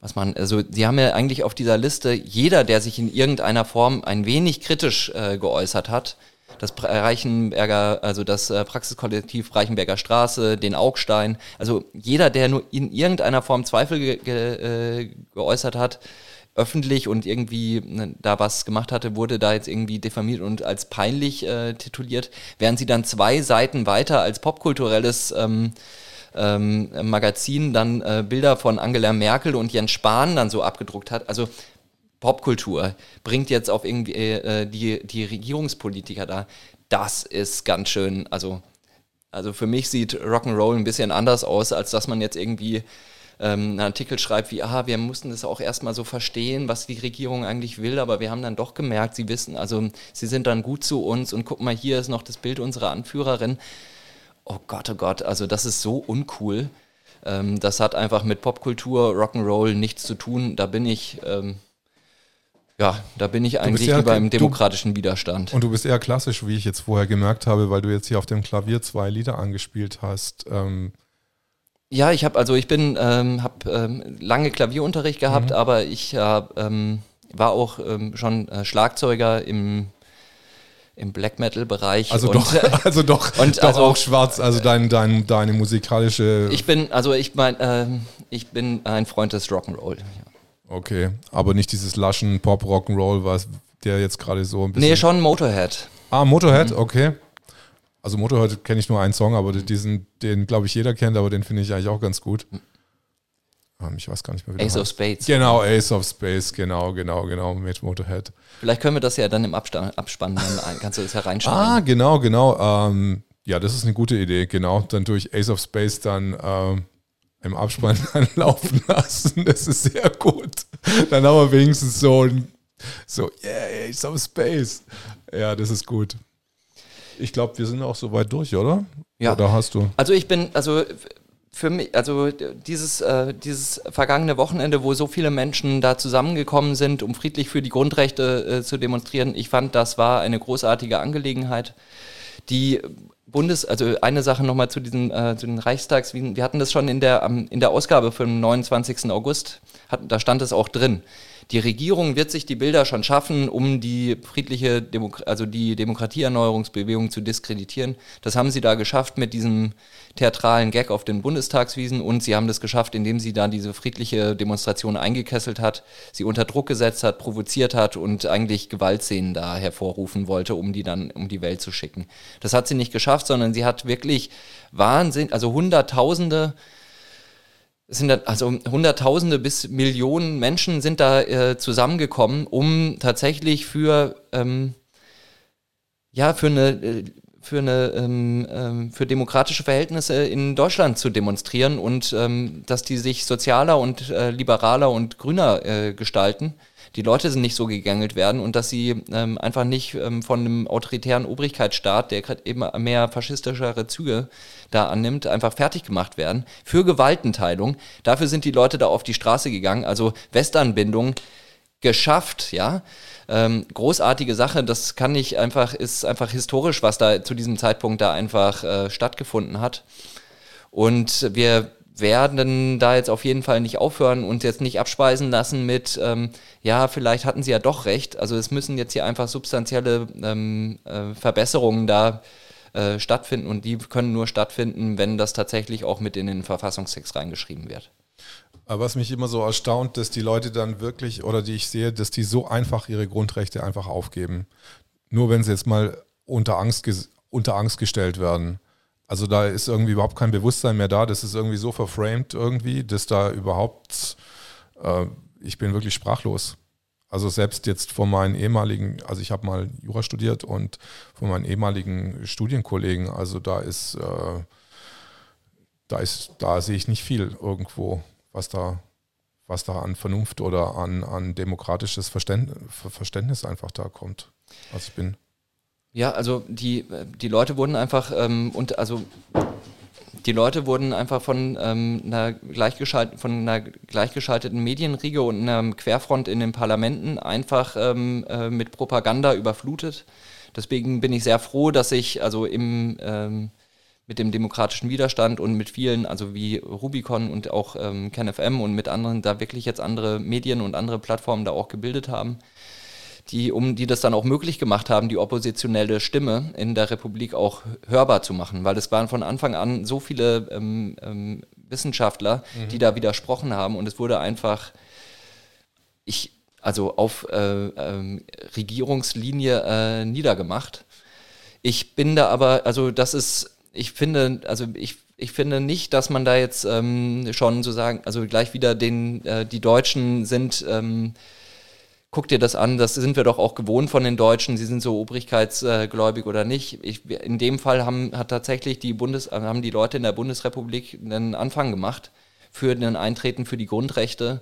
was man, also sie haben ja eigentlich auf dieser Liste, jeder, der sich in irgendeiner Form ein wenig kritisch äh, geäußert hat, das Reichenberger, also das äh, Praxiskollektiv Reichenberger Straße, den Augstein. Also jeder, der nur in irgendeiner Form Zweifel ge ge äh, geäußert hat, öffentlich und irgendwie ne, da was gemacht hatte, wurde da jetzt irgendwie diffamiert und als peinlich äh, tituliert, während sie dann zwei Seiten weiter als popkulturelles ähm, ähm, Magazin dann äh, Bilder von Angela Merkel und Jens Spahn dann so abgedruckt hat. Also Popkultur bringt jetzt auf irgendwie äh, die, die Regierungspolitiker da. Das ist ganz schön, also, also für mich sieht Rock'n'Roll ein bisschen anders aus, als dass man jetzt irgendwie ähm, einen Artikel schreibt wie, ah, wir mussten das auch erstmal so verstehen, was die Regierung eigentlich will, aber wir haben dann doch gemerkt, sie wissen, also sie sind dann gut zu uns und guck mal, hier ist noch das Bild unserer Anführerin. Oh Gott, oh Gott, also das ist so uncool. Ähm, das hat einfach mit Popkultur, Rock'n'Roll nichts zu tun. Da bin ich, ähm, ja, da bin ich eigentlich ja, lieber im demokratischen du, Widerstand. Und du bist eher klassisch, wie ich jetzt vorher gemerkt habe, weil du jetzt hier auf dem Klavier zwei Lieder angespielt hast. Ähm, ja, ich habe also ich bin ähm, habe ähm, lange Klavierunterricht gehabt, mhm. aber ich äh, ähm, war auch ähm, schon äh, Schlagzeuger im im Black Metal Bereich. Also und, doch, [LAUGHS] also doch, [LAUGHS] und doch also, auch schwarz. Also dein, dein, deine musikalische. Ich bin also ich mein äh, ich bin ein Freund des Rock'n'Roll. Ja. Okay, aber nicht dieses laschen Pop Rock'n'Roll, was der jetzt gerade so ein bisschen. Nee, schon Motorhead. Ah, Motorhead, mhm. okay. Also Motorhead kenne ich nur einen Song, aber diesen, den glaube ich jeder kennt, aber den finde ich eigentlich auch ganz gut. Um, ich weiß gar nicht mehr, wie Ace of Spades. Genau, Ace of Space, genau, genau, genau, mit Motorhead. Vielleicht können wir das ja dann im Abstand, Abspann, dann kannst du das hereinschreiben. Ah, genau, genau. Ähm, ja, das ist eine gute Idee, genau. Dann durch Ace of Space dann ähm, im Abspann [LAUGHS] laufen lassen. Das ist sehr gut. Dann haben wir wenigstens so ein, so, yeah, of Space. Ja, das ist gut. Ich glaube, wir sind auch so weit durch, oder? Ja. Oder hast du? Also ich bin, also für mich, also dieses, äh, dieses vergangene Wochenende, wo so viele Menschen da zusammengekommen sind, um friedlich für die Grundrechte äh, zu demonstrieren, ich fand, das war eine großartige Angelegenheit. Die Bundes, also eine Sache nochmal zu diesen, äh, zu den Reichstags, wir hatten das schon in der, in der Ausgabe vom 29. August, hat, da stand es auch drin die Regierung wird sich die Bilder schon schaffen, um die friedliche, Demo also die Demokratieerneuerungsbewegung zu diskreditieren. Das haben sie da geschafft mit diesem theatralen Gag auf den Bundestagswiesen und sie haben das geschafft, indem sie da diese friedliche Demonstration eingekesselt hat, sie unter Druck gesetzt hat, provoziert hat und eigentlich Gewaltszenen da hervorrufen wollte, um die dann um die Welt zu schicken. Das hat sie nicht geschafft, sondern sie hat wirklich Wahnsinn, also Hunderttausende es sind also Hunderttausende bis Millionen Menschen sind da äh, zusammengekommen, um tatsächlich für, ähm, ja, für eine, äh, für eine, ähm, ähm, für demokratische Verhältnisse in Deutschland zu demonstrieren und ähm, dass die sich sozialer und äh, liberaler und grüner äh, gestalten die Leute sind nicht so gegängelt werden und dass sie ähm, einfach nicht ähm, von einem autoritären Obrigkeitsstaat, der gerade eben mehr faschistischere Züge da annimmt, einfach fertig gemacht werden. Für Gewaltenteilung. Dafür sind die Leute da auf die Straße gegangen. Also Westanbindung geschafft, ja. Ähm, großartige Sache, das kann ich einfach, ist einfach historisch, was da zu diesem Zeitpunkt da einfach äh, stattgefunden hat. Und wir werden da jetzt auf jeden Fall nicht aufhören und jetzt nicht abspeisen lassen mit, ähm, ja, vielleicht hatten sie ja doch recht. Also es müssen jetzt hier einfach substanzielle ähm, äh, Verbesserungen da äh, stattfinden und die können nur stattfinden, wenn das tatsächlich auch mit in den Verfassungstext reingeschrieben wird. Aber was mich immer so erstaunt, dass die Leute dann wirklich, oder die ich sehe, dass die so einfach ihre Grundrechte einfach aufgeben. Nur wenn sie jetzt mal unter Angst, unter Angst gestellt werden. Also da ist irgendwie überhaupt kein Bewusstsein mehr da. Das ist irgendwie so verframed irgendwie, dass da überhaupt, äh, ich bin wirklich sprachlos. Also selbst jetzt von meinen ehemaligen, also ich habe mal Jura studiert und von meinen ehemaligen Studienkollegen, also da ist, äh, da ist, da sehe ich nicht viel irgendwo, was da, was da an Vernunft oder an, an demokratisches Verständnis, Verständnis einfach da kommt. Also ich bin ja, also die, die Leute wurden einfach ähm, und also die Leute wurden einfach von, ähm, einer gleichgeschalt von einer gleichgeschalteten Medienriege und einer Querfront in den Parlamenten einfach ähm, äh, mit Propaganda überflutet. Deswegen bin ich sehr froh, dass ich also im, ähm, mit dem demokratischen Widerstand und mit vielen, also wie Rubicon und auch ähm, KenFM und mit anderen, da wirklich jetzt andere Medien und andere Plattformen da auch gebildet haben die, um die das dann auch möglich gemacht haben, die oppositionelle Stimme in der Republik auch hörbar zu machen, weil es waren von Anfang an so viele ähm, ähm, Wissenschaftler, mhm. die da widersprochen haben und es wurde einfach, ich, also auf äh, äh, Regierungslinie äh, niedergemacht. Ich bin da aber, also das ist ich finde, also ich, ich finde nicht, dass man da jetzt ähm, schon so sagen, also gleich wieder den, äh, die Deutschen sind, ähm, guck dir das an, das sind wir doch auch gewohnt von den Deutschen, sie sind so obrigkeitsgläubig oder nicht. Ich, in dem Fall haben, hat tatsächlich die Bundes, haben die Leute in der Bundesrepublik einen Anfang gemacht für den Eintreten für die Grundrechte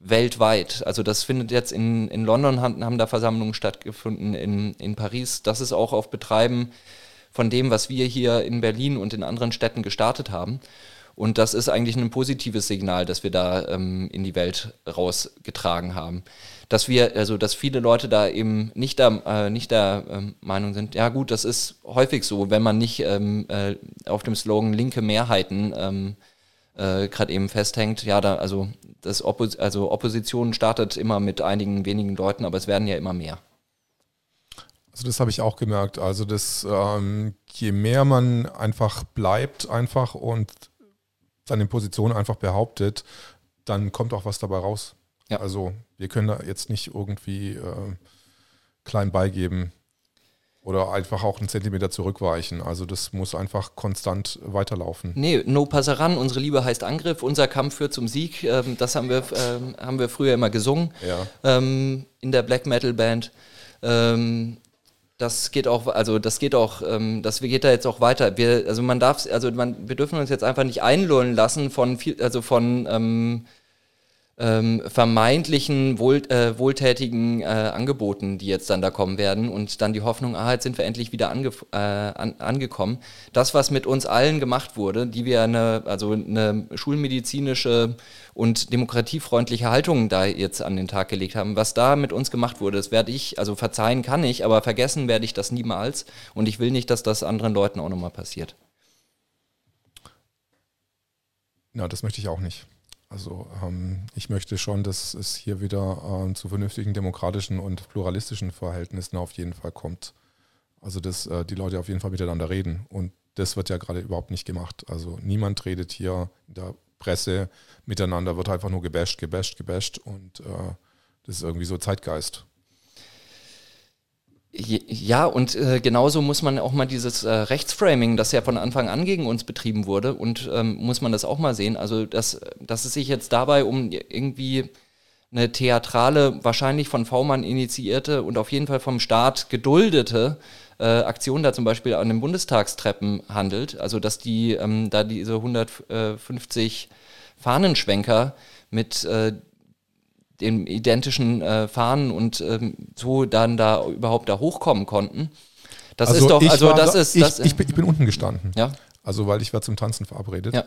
weltweit. Also das findet jetzt in, in London, haben, haben da Versammlungen stattgefunden, in, in Paris. Das ist auch auf Betreiben von dem, was wir hier in Berlin und in anderen Städten gestartet haben. Und das ist eigentlich ein positives Signal, das wir da ähm, in die Welt rausgetragen haben. Dass wir, also dass viele Leute da eben nicht der, äh, nicht der ähm, Meinung sind, ja gut, das ist häufig so, wenn man nicht ähm, äh, auf dem Slogan linke Mehrheiten ähm, äh, gerade eben festhängt, ja, da, also, das Oppos also Opposition startet immer mit einigen wenigen Leuten, aber es werden ja immer mehr. Also das habe ich auch gemerkt. Also das, ähm, je mehr man einfach bleibt einfach und seine Position einfach behauptet, dann kommt auch was dabei raus. Ja. Also wir können da jetzt nicht irgendwie äh, klein beigeben oder einfach auch einen Zentimeter zurückweichen. Also das muss einfach konstant weiterlaufen. Nee, no passaran, unsere Liebe heißt Angriff, unser Kampf führt zum Sieg. Ähm, das haben wir, ähm, haben wir früher immer gesungen ja. ähm, in der Black Metal Band. Ähm, das geht auch, also das geht auch, ähm, das geht da jetzt auch weiter. Wir, also man darf, also man, wir dürfen uns jetzt einfach nicht einlullen lassen von viel, also von ähm, ähm, vermeintlichen wohl, äh, wohltätigen äh, Angeboten, die jetzt dann da kommen werden und dann die Hoffnung, ah, jetzt sind wir endlich wieder ange äh, an, angekommen. Das, was mit uns allen gemacht wurde, die wir eine, also eine schulmedizinische und demokratiefreundliche Haltung da jetzt an den Tag gelegt haben, was da mit uns gemacht wurde, das werde ich, also verzeihen kann ich, aber vergessen werde ich das niemals und ich will nicht, dass das anderen Leuten auch nochmal passiert. Na, das möchte ich auch nicht. Also ähm, ich möchte schon, dass es hier wieder äh, zu vernünftigen demokratischen und pluralistischen Verhältnissen auf jeden Fall kommt. Also dass äh, die Leute auf jeden Fall miteinander reden. Und das wird ja gerade überhaupt nicht gemacht. Also niemand redet hier in der Presse miteinander, wird einfach nur gebasht, gebasht, gebasht und äh, das ist irgendwie so Zeitgeist. Ja, und äh, genauso muss man auch mal dieses äh, Rechtsframing, das ja von Anfang an gegen uns betrieben wurde, und ähm, muss man das auch mal sehen. Also, dass, dass es sich jetzt dabei um irgendwie eine theatrale, wahrscheinlich von V-Mann initiierte und auf jeden Fall vom Staat geduldete äh, Aktion da zum Beispiel an den Bundestagstreppen handelt. Also, dass die ähm, da diese 150 Fahnenschwenker mit äh, den identischen äh, Fahnen und ähm, so dann da überhaupt da hochkommen konnten. Das also ist doch, also das ist. Das, ich, ich, bin, ich bin unten gestanden. Ja. Also weil ich war zum Tanzen verabredet. Ja.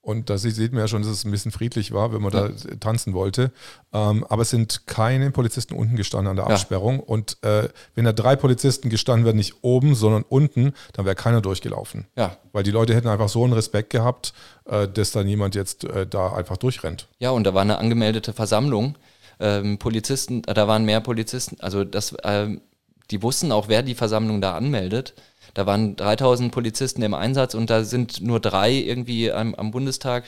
Und da sieht man ja schon, dass es ein bisschen friedlich war, wenn man ja. da tanzen wollte. Ähm, aber es sind keine Polizisten unten gestanden an der Absperrung. Ja. Und äh, wenn da drei Polizisten gestanden wären, nicht oben, sondern unten, dann wäre keiner durchgelaufen. Ja. Weil die Leute hätten einfach so einen Respekt gehabt, äh, dass da niemand jetzt äh, da einfach durchrennt. Ja, und da war eine angemeldete Versammlung. Ähm, Polizisten, da waren mehr Polizisten, also das, ähm, die wussten auch, wer die Versammlung da anmeldet. Da waren 3000 Polizisten im Einsatz und da sind nur drei irgendwie am, am Bundestag.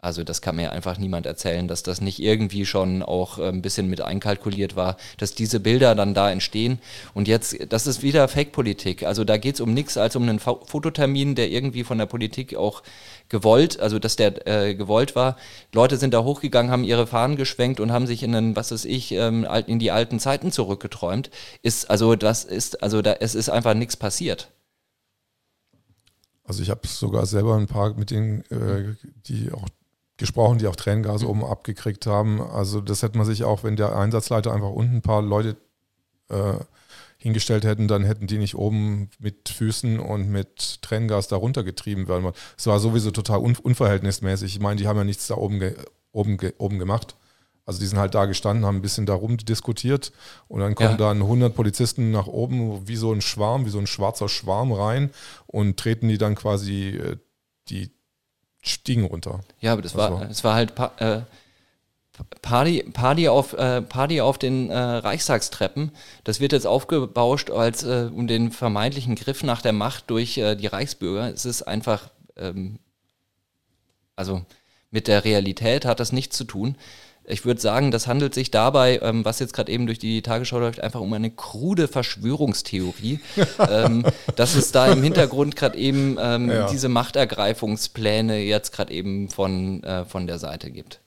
Also das kann mir einfach niemand erzählen, dass das nicht irgendwie schon auch äh, ein bisschen mit einkalkuliert war, dass diese Bilder dann da entstehen. Und jetzt, das ist wieder Fake-Politik. Also da geht es um nichts als um einen Fototermin, der irgendwie von der Politik auch gewollt, also dass der äh, gewollt war. Leute sind da hochgegangen, haben ihre Fahnen geschwenkt und haben sich in einen, was weiß ich, ähm, in die alten Zeiten zurückgeträumt. Ist, also das ist, also da, es ist einfach nichts passiert. Also ich habe sogar selber ein paar mit denen, äh, die auch gesprochen, die auch Tränengas mhm. oben abgekriegt haben. Also das hätte man sich auch, wenn der Einsatzleiter einfach unten ein paar Leute äh, hingestellt hätten, dann hätten die nicht oben mit Füßen und mit Tränengas da runtergetrieben werden. Es war sowieso total un unverhältnismäßig. Ich meine, die haben ja nichts da oben, ge oben, ge oben gemacht. Also die sind halt da gestanden, haben ein bisschen darum diskutiert und dann kommen ja. dann 100 Polizisten nach oben wie so ein Schwarm, wie so ein schwarzer Schwarm rein und treten die dann quasi äh, die Stiegen runter. Ja, aber das, war, war, das war halt äh, Party, Party, auf, äh, Party auf den äh, Reichstagstreppen. Das wird jetzt aufgebauscht als äh, um den vermeintlichen Griff nach der Macht durch äh, die Reichsbürger. Es ist einfach, ähm, also mit der Realität hat das nichts zu tun Ich würde sagen, das handelt sich dabei, ähm, was jetzt gerade eben durch die Tagesschau läuft, einfach um eine krude Verschwörungstheorie, [LAUGHS] ähm, dass es da im Hintergrund gerade eben ähm, ja. diese Machtergreifungspläne jetzt gerade eben von, äh, von der Seite gibt.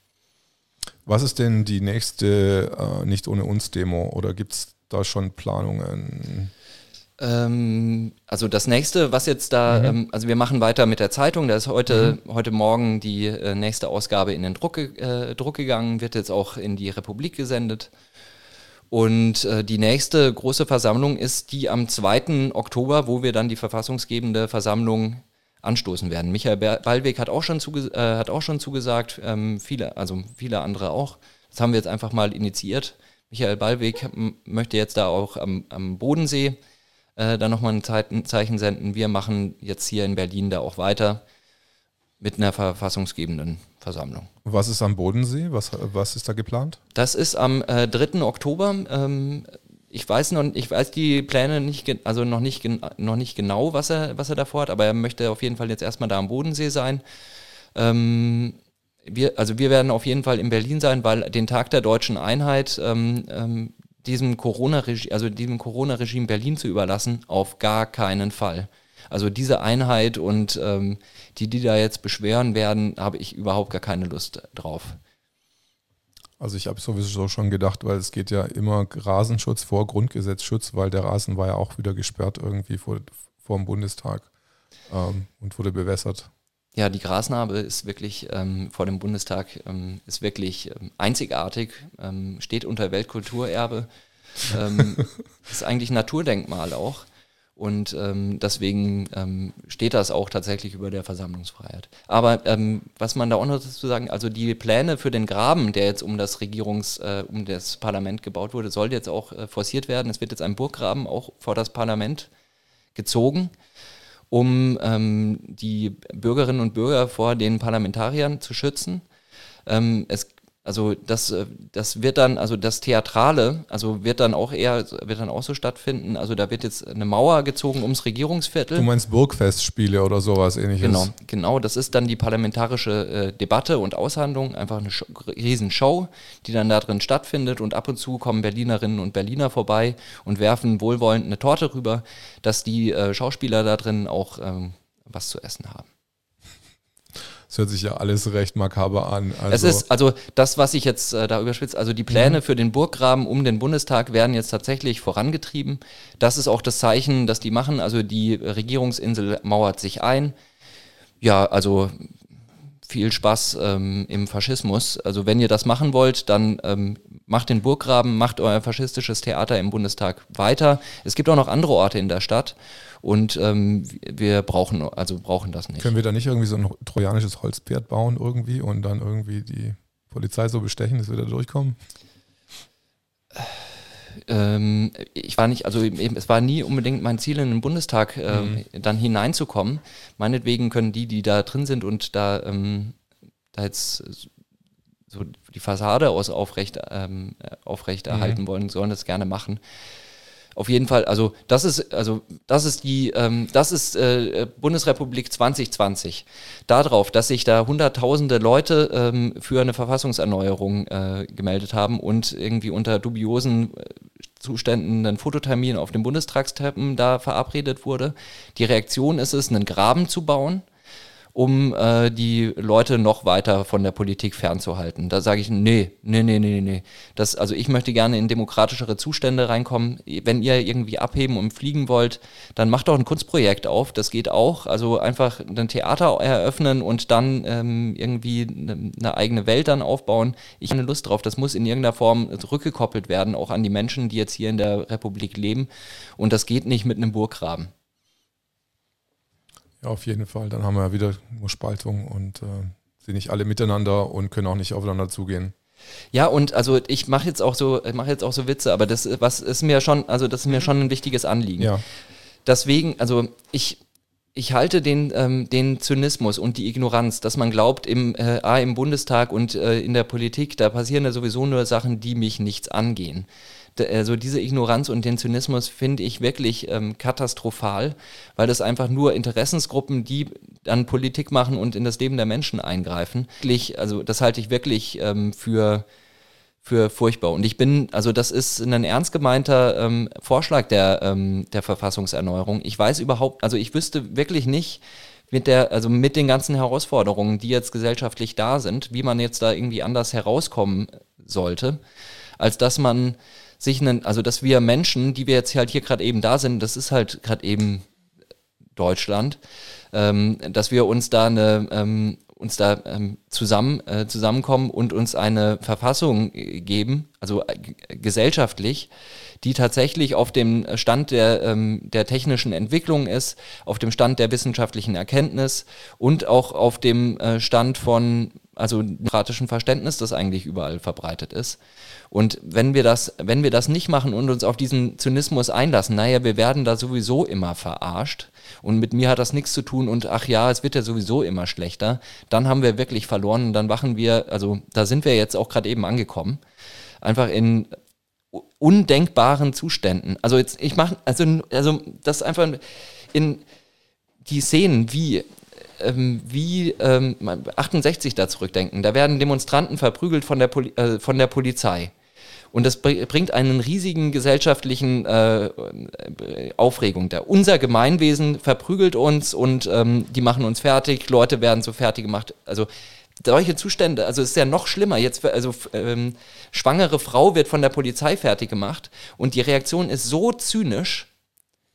Was ist denn die nächste äh, Nicht ohne uns Demo oder gibt es da schon Planungen? Ähm, also das nächste, was jetzt da, mhm. ähm, also wir machen weiter mit der Zeitung. Da ist heute, mhm. heute Morgen die äh, nächste Ausgabe in den Druck, äh, Druck gegangen, wird jetzt auch in die Republik gesendet. Und äh, die nächste große Versammlung ist die am 2. Oktober, wo wir dann die verfassungsgebende Versammlung anstoßen werden. Michael Ballweg hat auch schon, zuge äh, hat auch schon zugesagt, ähm, viele, also viele andere auch. Das haben wir jetzt einfach mal initiiert. Michael Ballweg möchte jetzt da auch am, am Bodensee äh, da nochmal ein Zeichen senden. Wir machen jetzt hier in Berlin da auch weiter mit einer verfassungsgebenden Versammlung. Was ist am Bodensee? Was, was ist da geplant? Das ist am äh, 3. Oktober. Ähm, ich weiß noch, ich weiß die Pläne nicht, also noch nicht, noch nicht genau, was er, was er davor hat, aber er möchte auf jeden Fall jetzt erstmal da am Bodensee sein. Ähm, wir, also wir werden auf jeden Fall in Berlin sein, weil den Tag der deutschen Einheit ähm, ähm, diesem Corona-Regime, also diesem Corona-Regime Berlin zu überlassen, auf gar keinen Fall. Also diese Einheit und ähm, die, die da jetzt beschweren werden, habe ich überhaupt gar keine Lust drauf. Also ich habe sowieso schon gedacht, weil es geht ja immer Rasenschutz vor Grundgesetzschutz, weil der Rasen war ja auch wieder gesperrt irgendwie vor, vor dem Bundestag ähm, und wurde bewässert. Ja, die Grasnarbe ist wirklich ähm, vor dem Bundestag ähm, ist wirklich ähm, einzigartig, ähm, steht unter Weltkulturerbe, ähm, [LAUGHS] ist eigentlich Naturdenkmal auch. Und ähm, deswegen steht das auch tatsächlich über der Versammlungsfreiheit. Aber was man da auch noch dazu sagen, also die Pläne für den Graben, der jetzt um das Regierungs, äh, um das Parlament gebaut wurde, soll jetzt auch äh, forciert werden. Es wird jetzt ein Burggraben auch vor das Parlament gezogen um ähm, die Bürgerinnen und Bürger vor den Parlamentariern zu schützen. Ähm, es also das, äh, das wird dann, also das Theatrale, also wird dann auch eher, wird dann auch so stattfinden. Also da wird jetzt eine Mauer gezogen ums Regierungsviertel. Du meinst Burgfestspiele oder sowas ähnliches? Genau, genau. Das ist dann die parlamentarische äh, Debatte und Aushandlung, einfach eine Show, Riesenshow, die dann da drin stattfindet und ab und zu kommen Berlinerinnen und Berliner vorbei und werfen wohlwollend eine Torte rüber, dass die äh, Schauspieler da drin auch ähm, was zu essen haben. Das hört sich ja alles recht makaber an. Also es ist also das, was ich jetzt äh, da überspitze, also die Pläne mhm. für den Burggraben um den Bundestag werden jetzt tatsächlich vorangetrieben. Das ist auch das Zeichen, das die machen. Also die Regierungsinsel mauert sich ein. Ja, also viel Spaß ähm, im Faschismus. Also wenn ihr das machen wollt, dann ähm, macht den Burggraben, macht euer faschistisches Theater im Bundestag weiter. Es gibt auch noch andere Orte in der Stadt. Und ähm, wir brauchen, also brauchen das nicht. Können wir da nicht irgendwie so ein trojanisches Holzpferd bauen irgendwie und dann irgendwie die Polizei so bestechen, dass wir da durchkommen? Ähm, ich war nicht, also eben, es war nie unbedingt mein Ziel, in den Bundestag äh, mhm. dann hineinzukommen. Meinetwegen können die, die da drin sind und da, ähm, da jetzt so die Fassade aus aufrecht, ähm, aufrecht mhm. erhalten wollen, sollen das gerne machen auf jeden Fall, also das ist, also das ist die, ähm, das ist äh, Bundesrepublik 2020. Darauf, dass sich da hunderttausende Leute ähm, für eine Verfassungserneuerung äh, gemeldet haben und irgendwie unter dubiosen äh, Zuständen ein Fototermin auf dem Bundestagstreppen da verabredet wurde. Die Reaktion ist es, einen Graben zu bauen um äh, die Leute noch weiter von der Politik fernzuhalten. Da sage ich, nee, nee, nee, nee, nee. Das, also ich möchte gerne in demokratischere Zustände reinkommen. Wenn ihr irgendwie abheben und fliegen wollt, dann macht doch ein Kunstprojekt auf. Das geht auch. Also einfach ein Theater eröffnen und dann ähm, irgendwie eine, eine eigene Welt dann aufbauen. Ich habe eine Lust drauf. Das muss in irgendeiner Form zurückgekoppelt werden, auch an die Menschen, die jetzt hier in der Republik leben. Und das geht nicht mit einem Burggraben. Ja, auf jeden Fall. Dann haben wir ja wieder nur Spaltung und äh, sind nicht alle miteinander und können auch nicht aufeinander zugehen. Ja, und also ich mache jetzt auch so, mache jetzt auch so Witze, aber das was ist mir schon, also das ist mir schon ein wichtiges Anliegen. Ja. Deswegen, also ich, ich halte den, ähm, den Zynismus und die Ignoranz, dass man glaubt, im, äh, A, im Bundestag und äh, in der Politik, da passieren ja sowieso nur Sachen, die mich nichts angehen also diese Ignoranz und den Zynismus finde ich wirklich ähm, katastrophal, weil das einfach nur Interessensgruppen, die dann Politik machen und in das Leben der Menschen eingreifen. Also das halte ich wirklich ähm, für für furchtbar. Und ich bin, also das ist ein ernst gemeinter ähm, Vorschlag der, ähm, der Verfassungserneuerung. Ich weiß überhaupt, also ich wüsste wirklich nicht, mit der, also mit den ganzen Herausforderungen, die jetzt gesellschaftlich da sind, wie man jetzt da irgendwie anders herauskommen sollte, als dass man sich einen, also dass wir Menschen, die wir jetzt halt hier gerade eben da sind, das ist halt gerade eben Deutschland, ähm, dass wir uns da eine ähm, uns da ähm, zusammen, äh, zusammenkommen und uns eine Verfassung äh, geben, also äh, gesellschaftlich, die tatsächlich auf dem Stand der, ähm, der technischen Entwicklung ist, auf dem Stand der wissenschaftlichen Erkenntnis und auch auf dem äh, Stand von also demokratischen Verständnis, das eigentlich überall verbreitet ist. Und wenn wir das, wenn wir das nicht machen und uns auf diesen Zynismus einlassen, naja, wir werden da sowieso immer verarscht und mit mir hat das nichts zu tun und ach ja, es wird ja sowieso immer schlechter, dann haben wir wirklich verloren und dann wachen wir, also da sind wir jetzt auch gerade eben angekommen, einfach in undenkbaren Zuständen. Also jetzt, ich mache, also, also das einfach in die Szenen, wie ähm, wie ähm, 68 da zurückdenken. Da werden Demonstranten verprügelt von der, Poli äh, von der Polizei. Und das bringt einen riesigen gesellschaftlichen äh, Aufregung da. Unser Gemeinwesen verprügelt uns und ähm, die machen uns fertig, Leute werden so fertig gemacht. Also solche Zustände, also es ist ja noch schlimmer. Jetzt, also ähm, schwangere Frau wird von der Polizei fertig gemacht und die Reaktion ist so zynisch,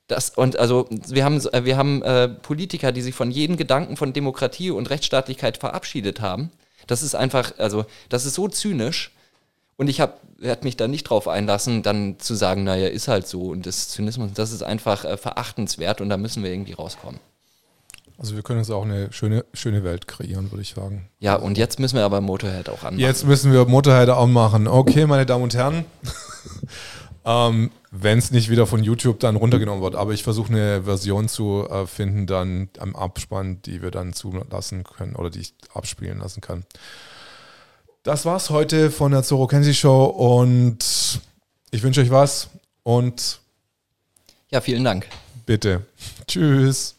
das, und also wir haben, wir haben äh, Politiker, die sich von jedem Gedanken von Demokratie und Rechtsstaatlichkeit verabschiedet haben. Das ist einfach, also das ist so zynisch. Und ich werde mich da nicht drauf einlassen, dann zu sagen, naja, ist halt so. Und das Zynismus, das ist einfach äh, verachtenswert und da müssen wir irgendwie rauskommen. Also wir können uns auch eine schöne, schöne Welt kreieren, würde ich sagen. Ja, und jetzt müssen wir aber Motorhead auch anmachen. Jetzt müssen wir Motorhead auch machen. Okay, meine Damen und Herren. Ähm, wenn es nicht wieder von YouTube dann runtergenommen wird. Aber ich versuche eine Version zu äh, finden, dann am Abspann, die wir dann zulassen können oder die ich abspielen lassen kann. Das war's heute von der Zoro Kenzie Show und ich wünsche euch was und ja, vielen Dank. Bitte. [LAUGHS] Tschüss.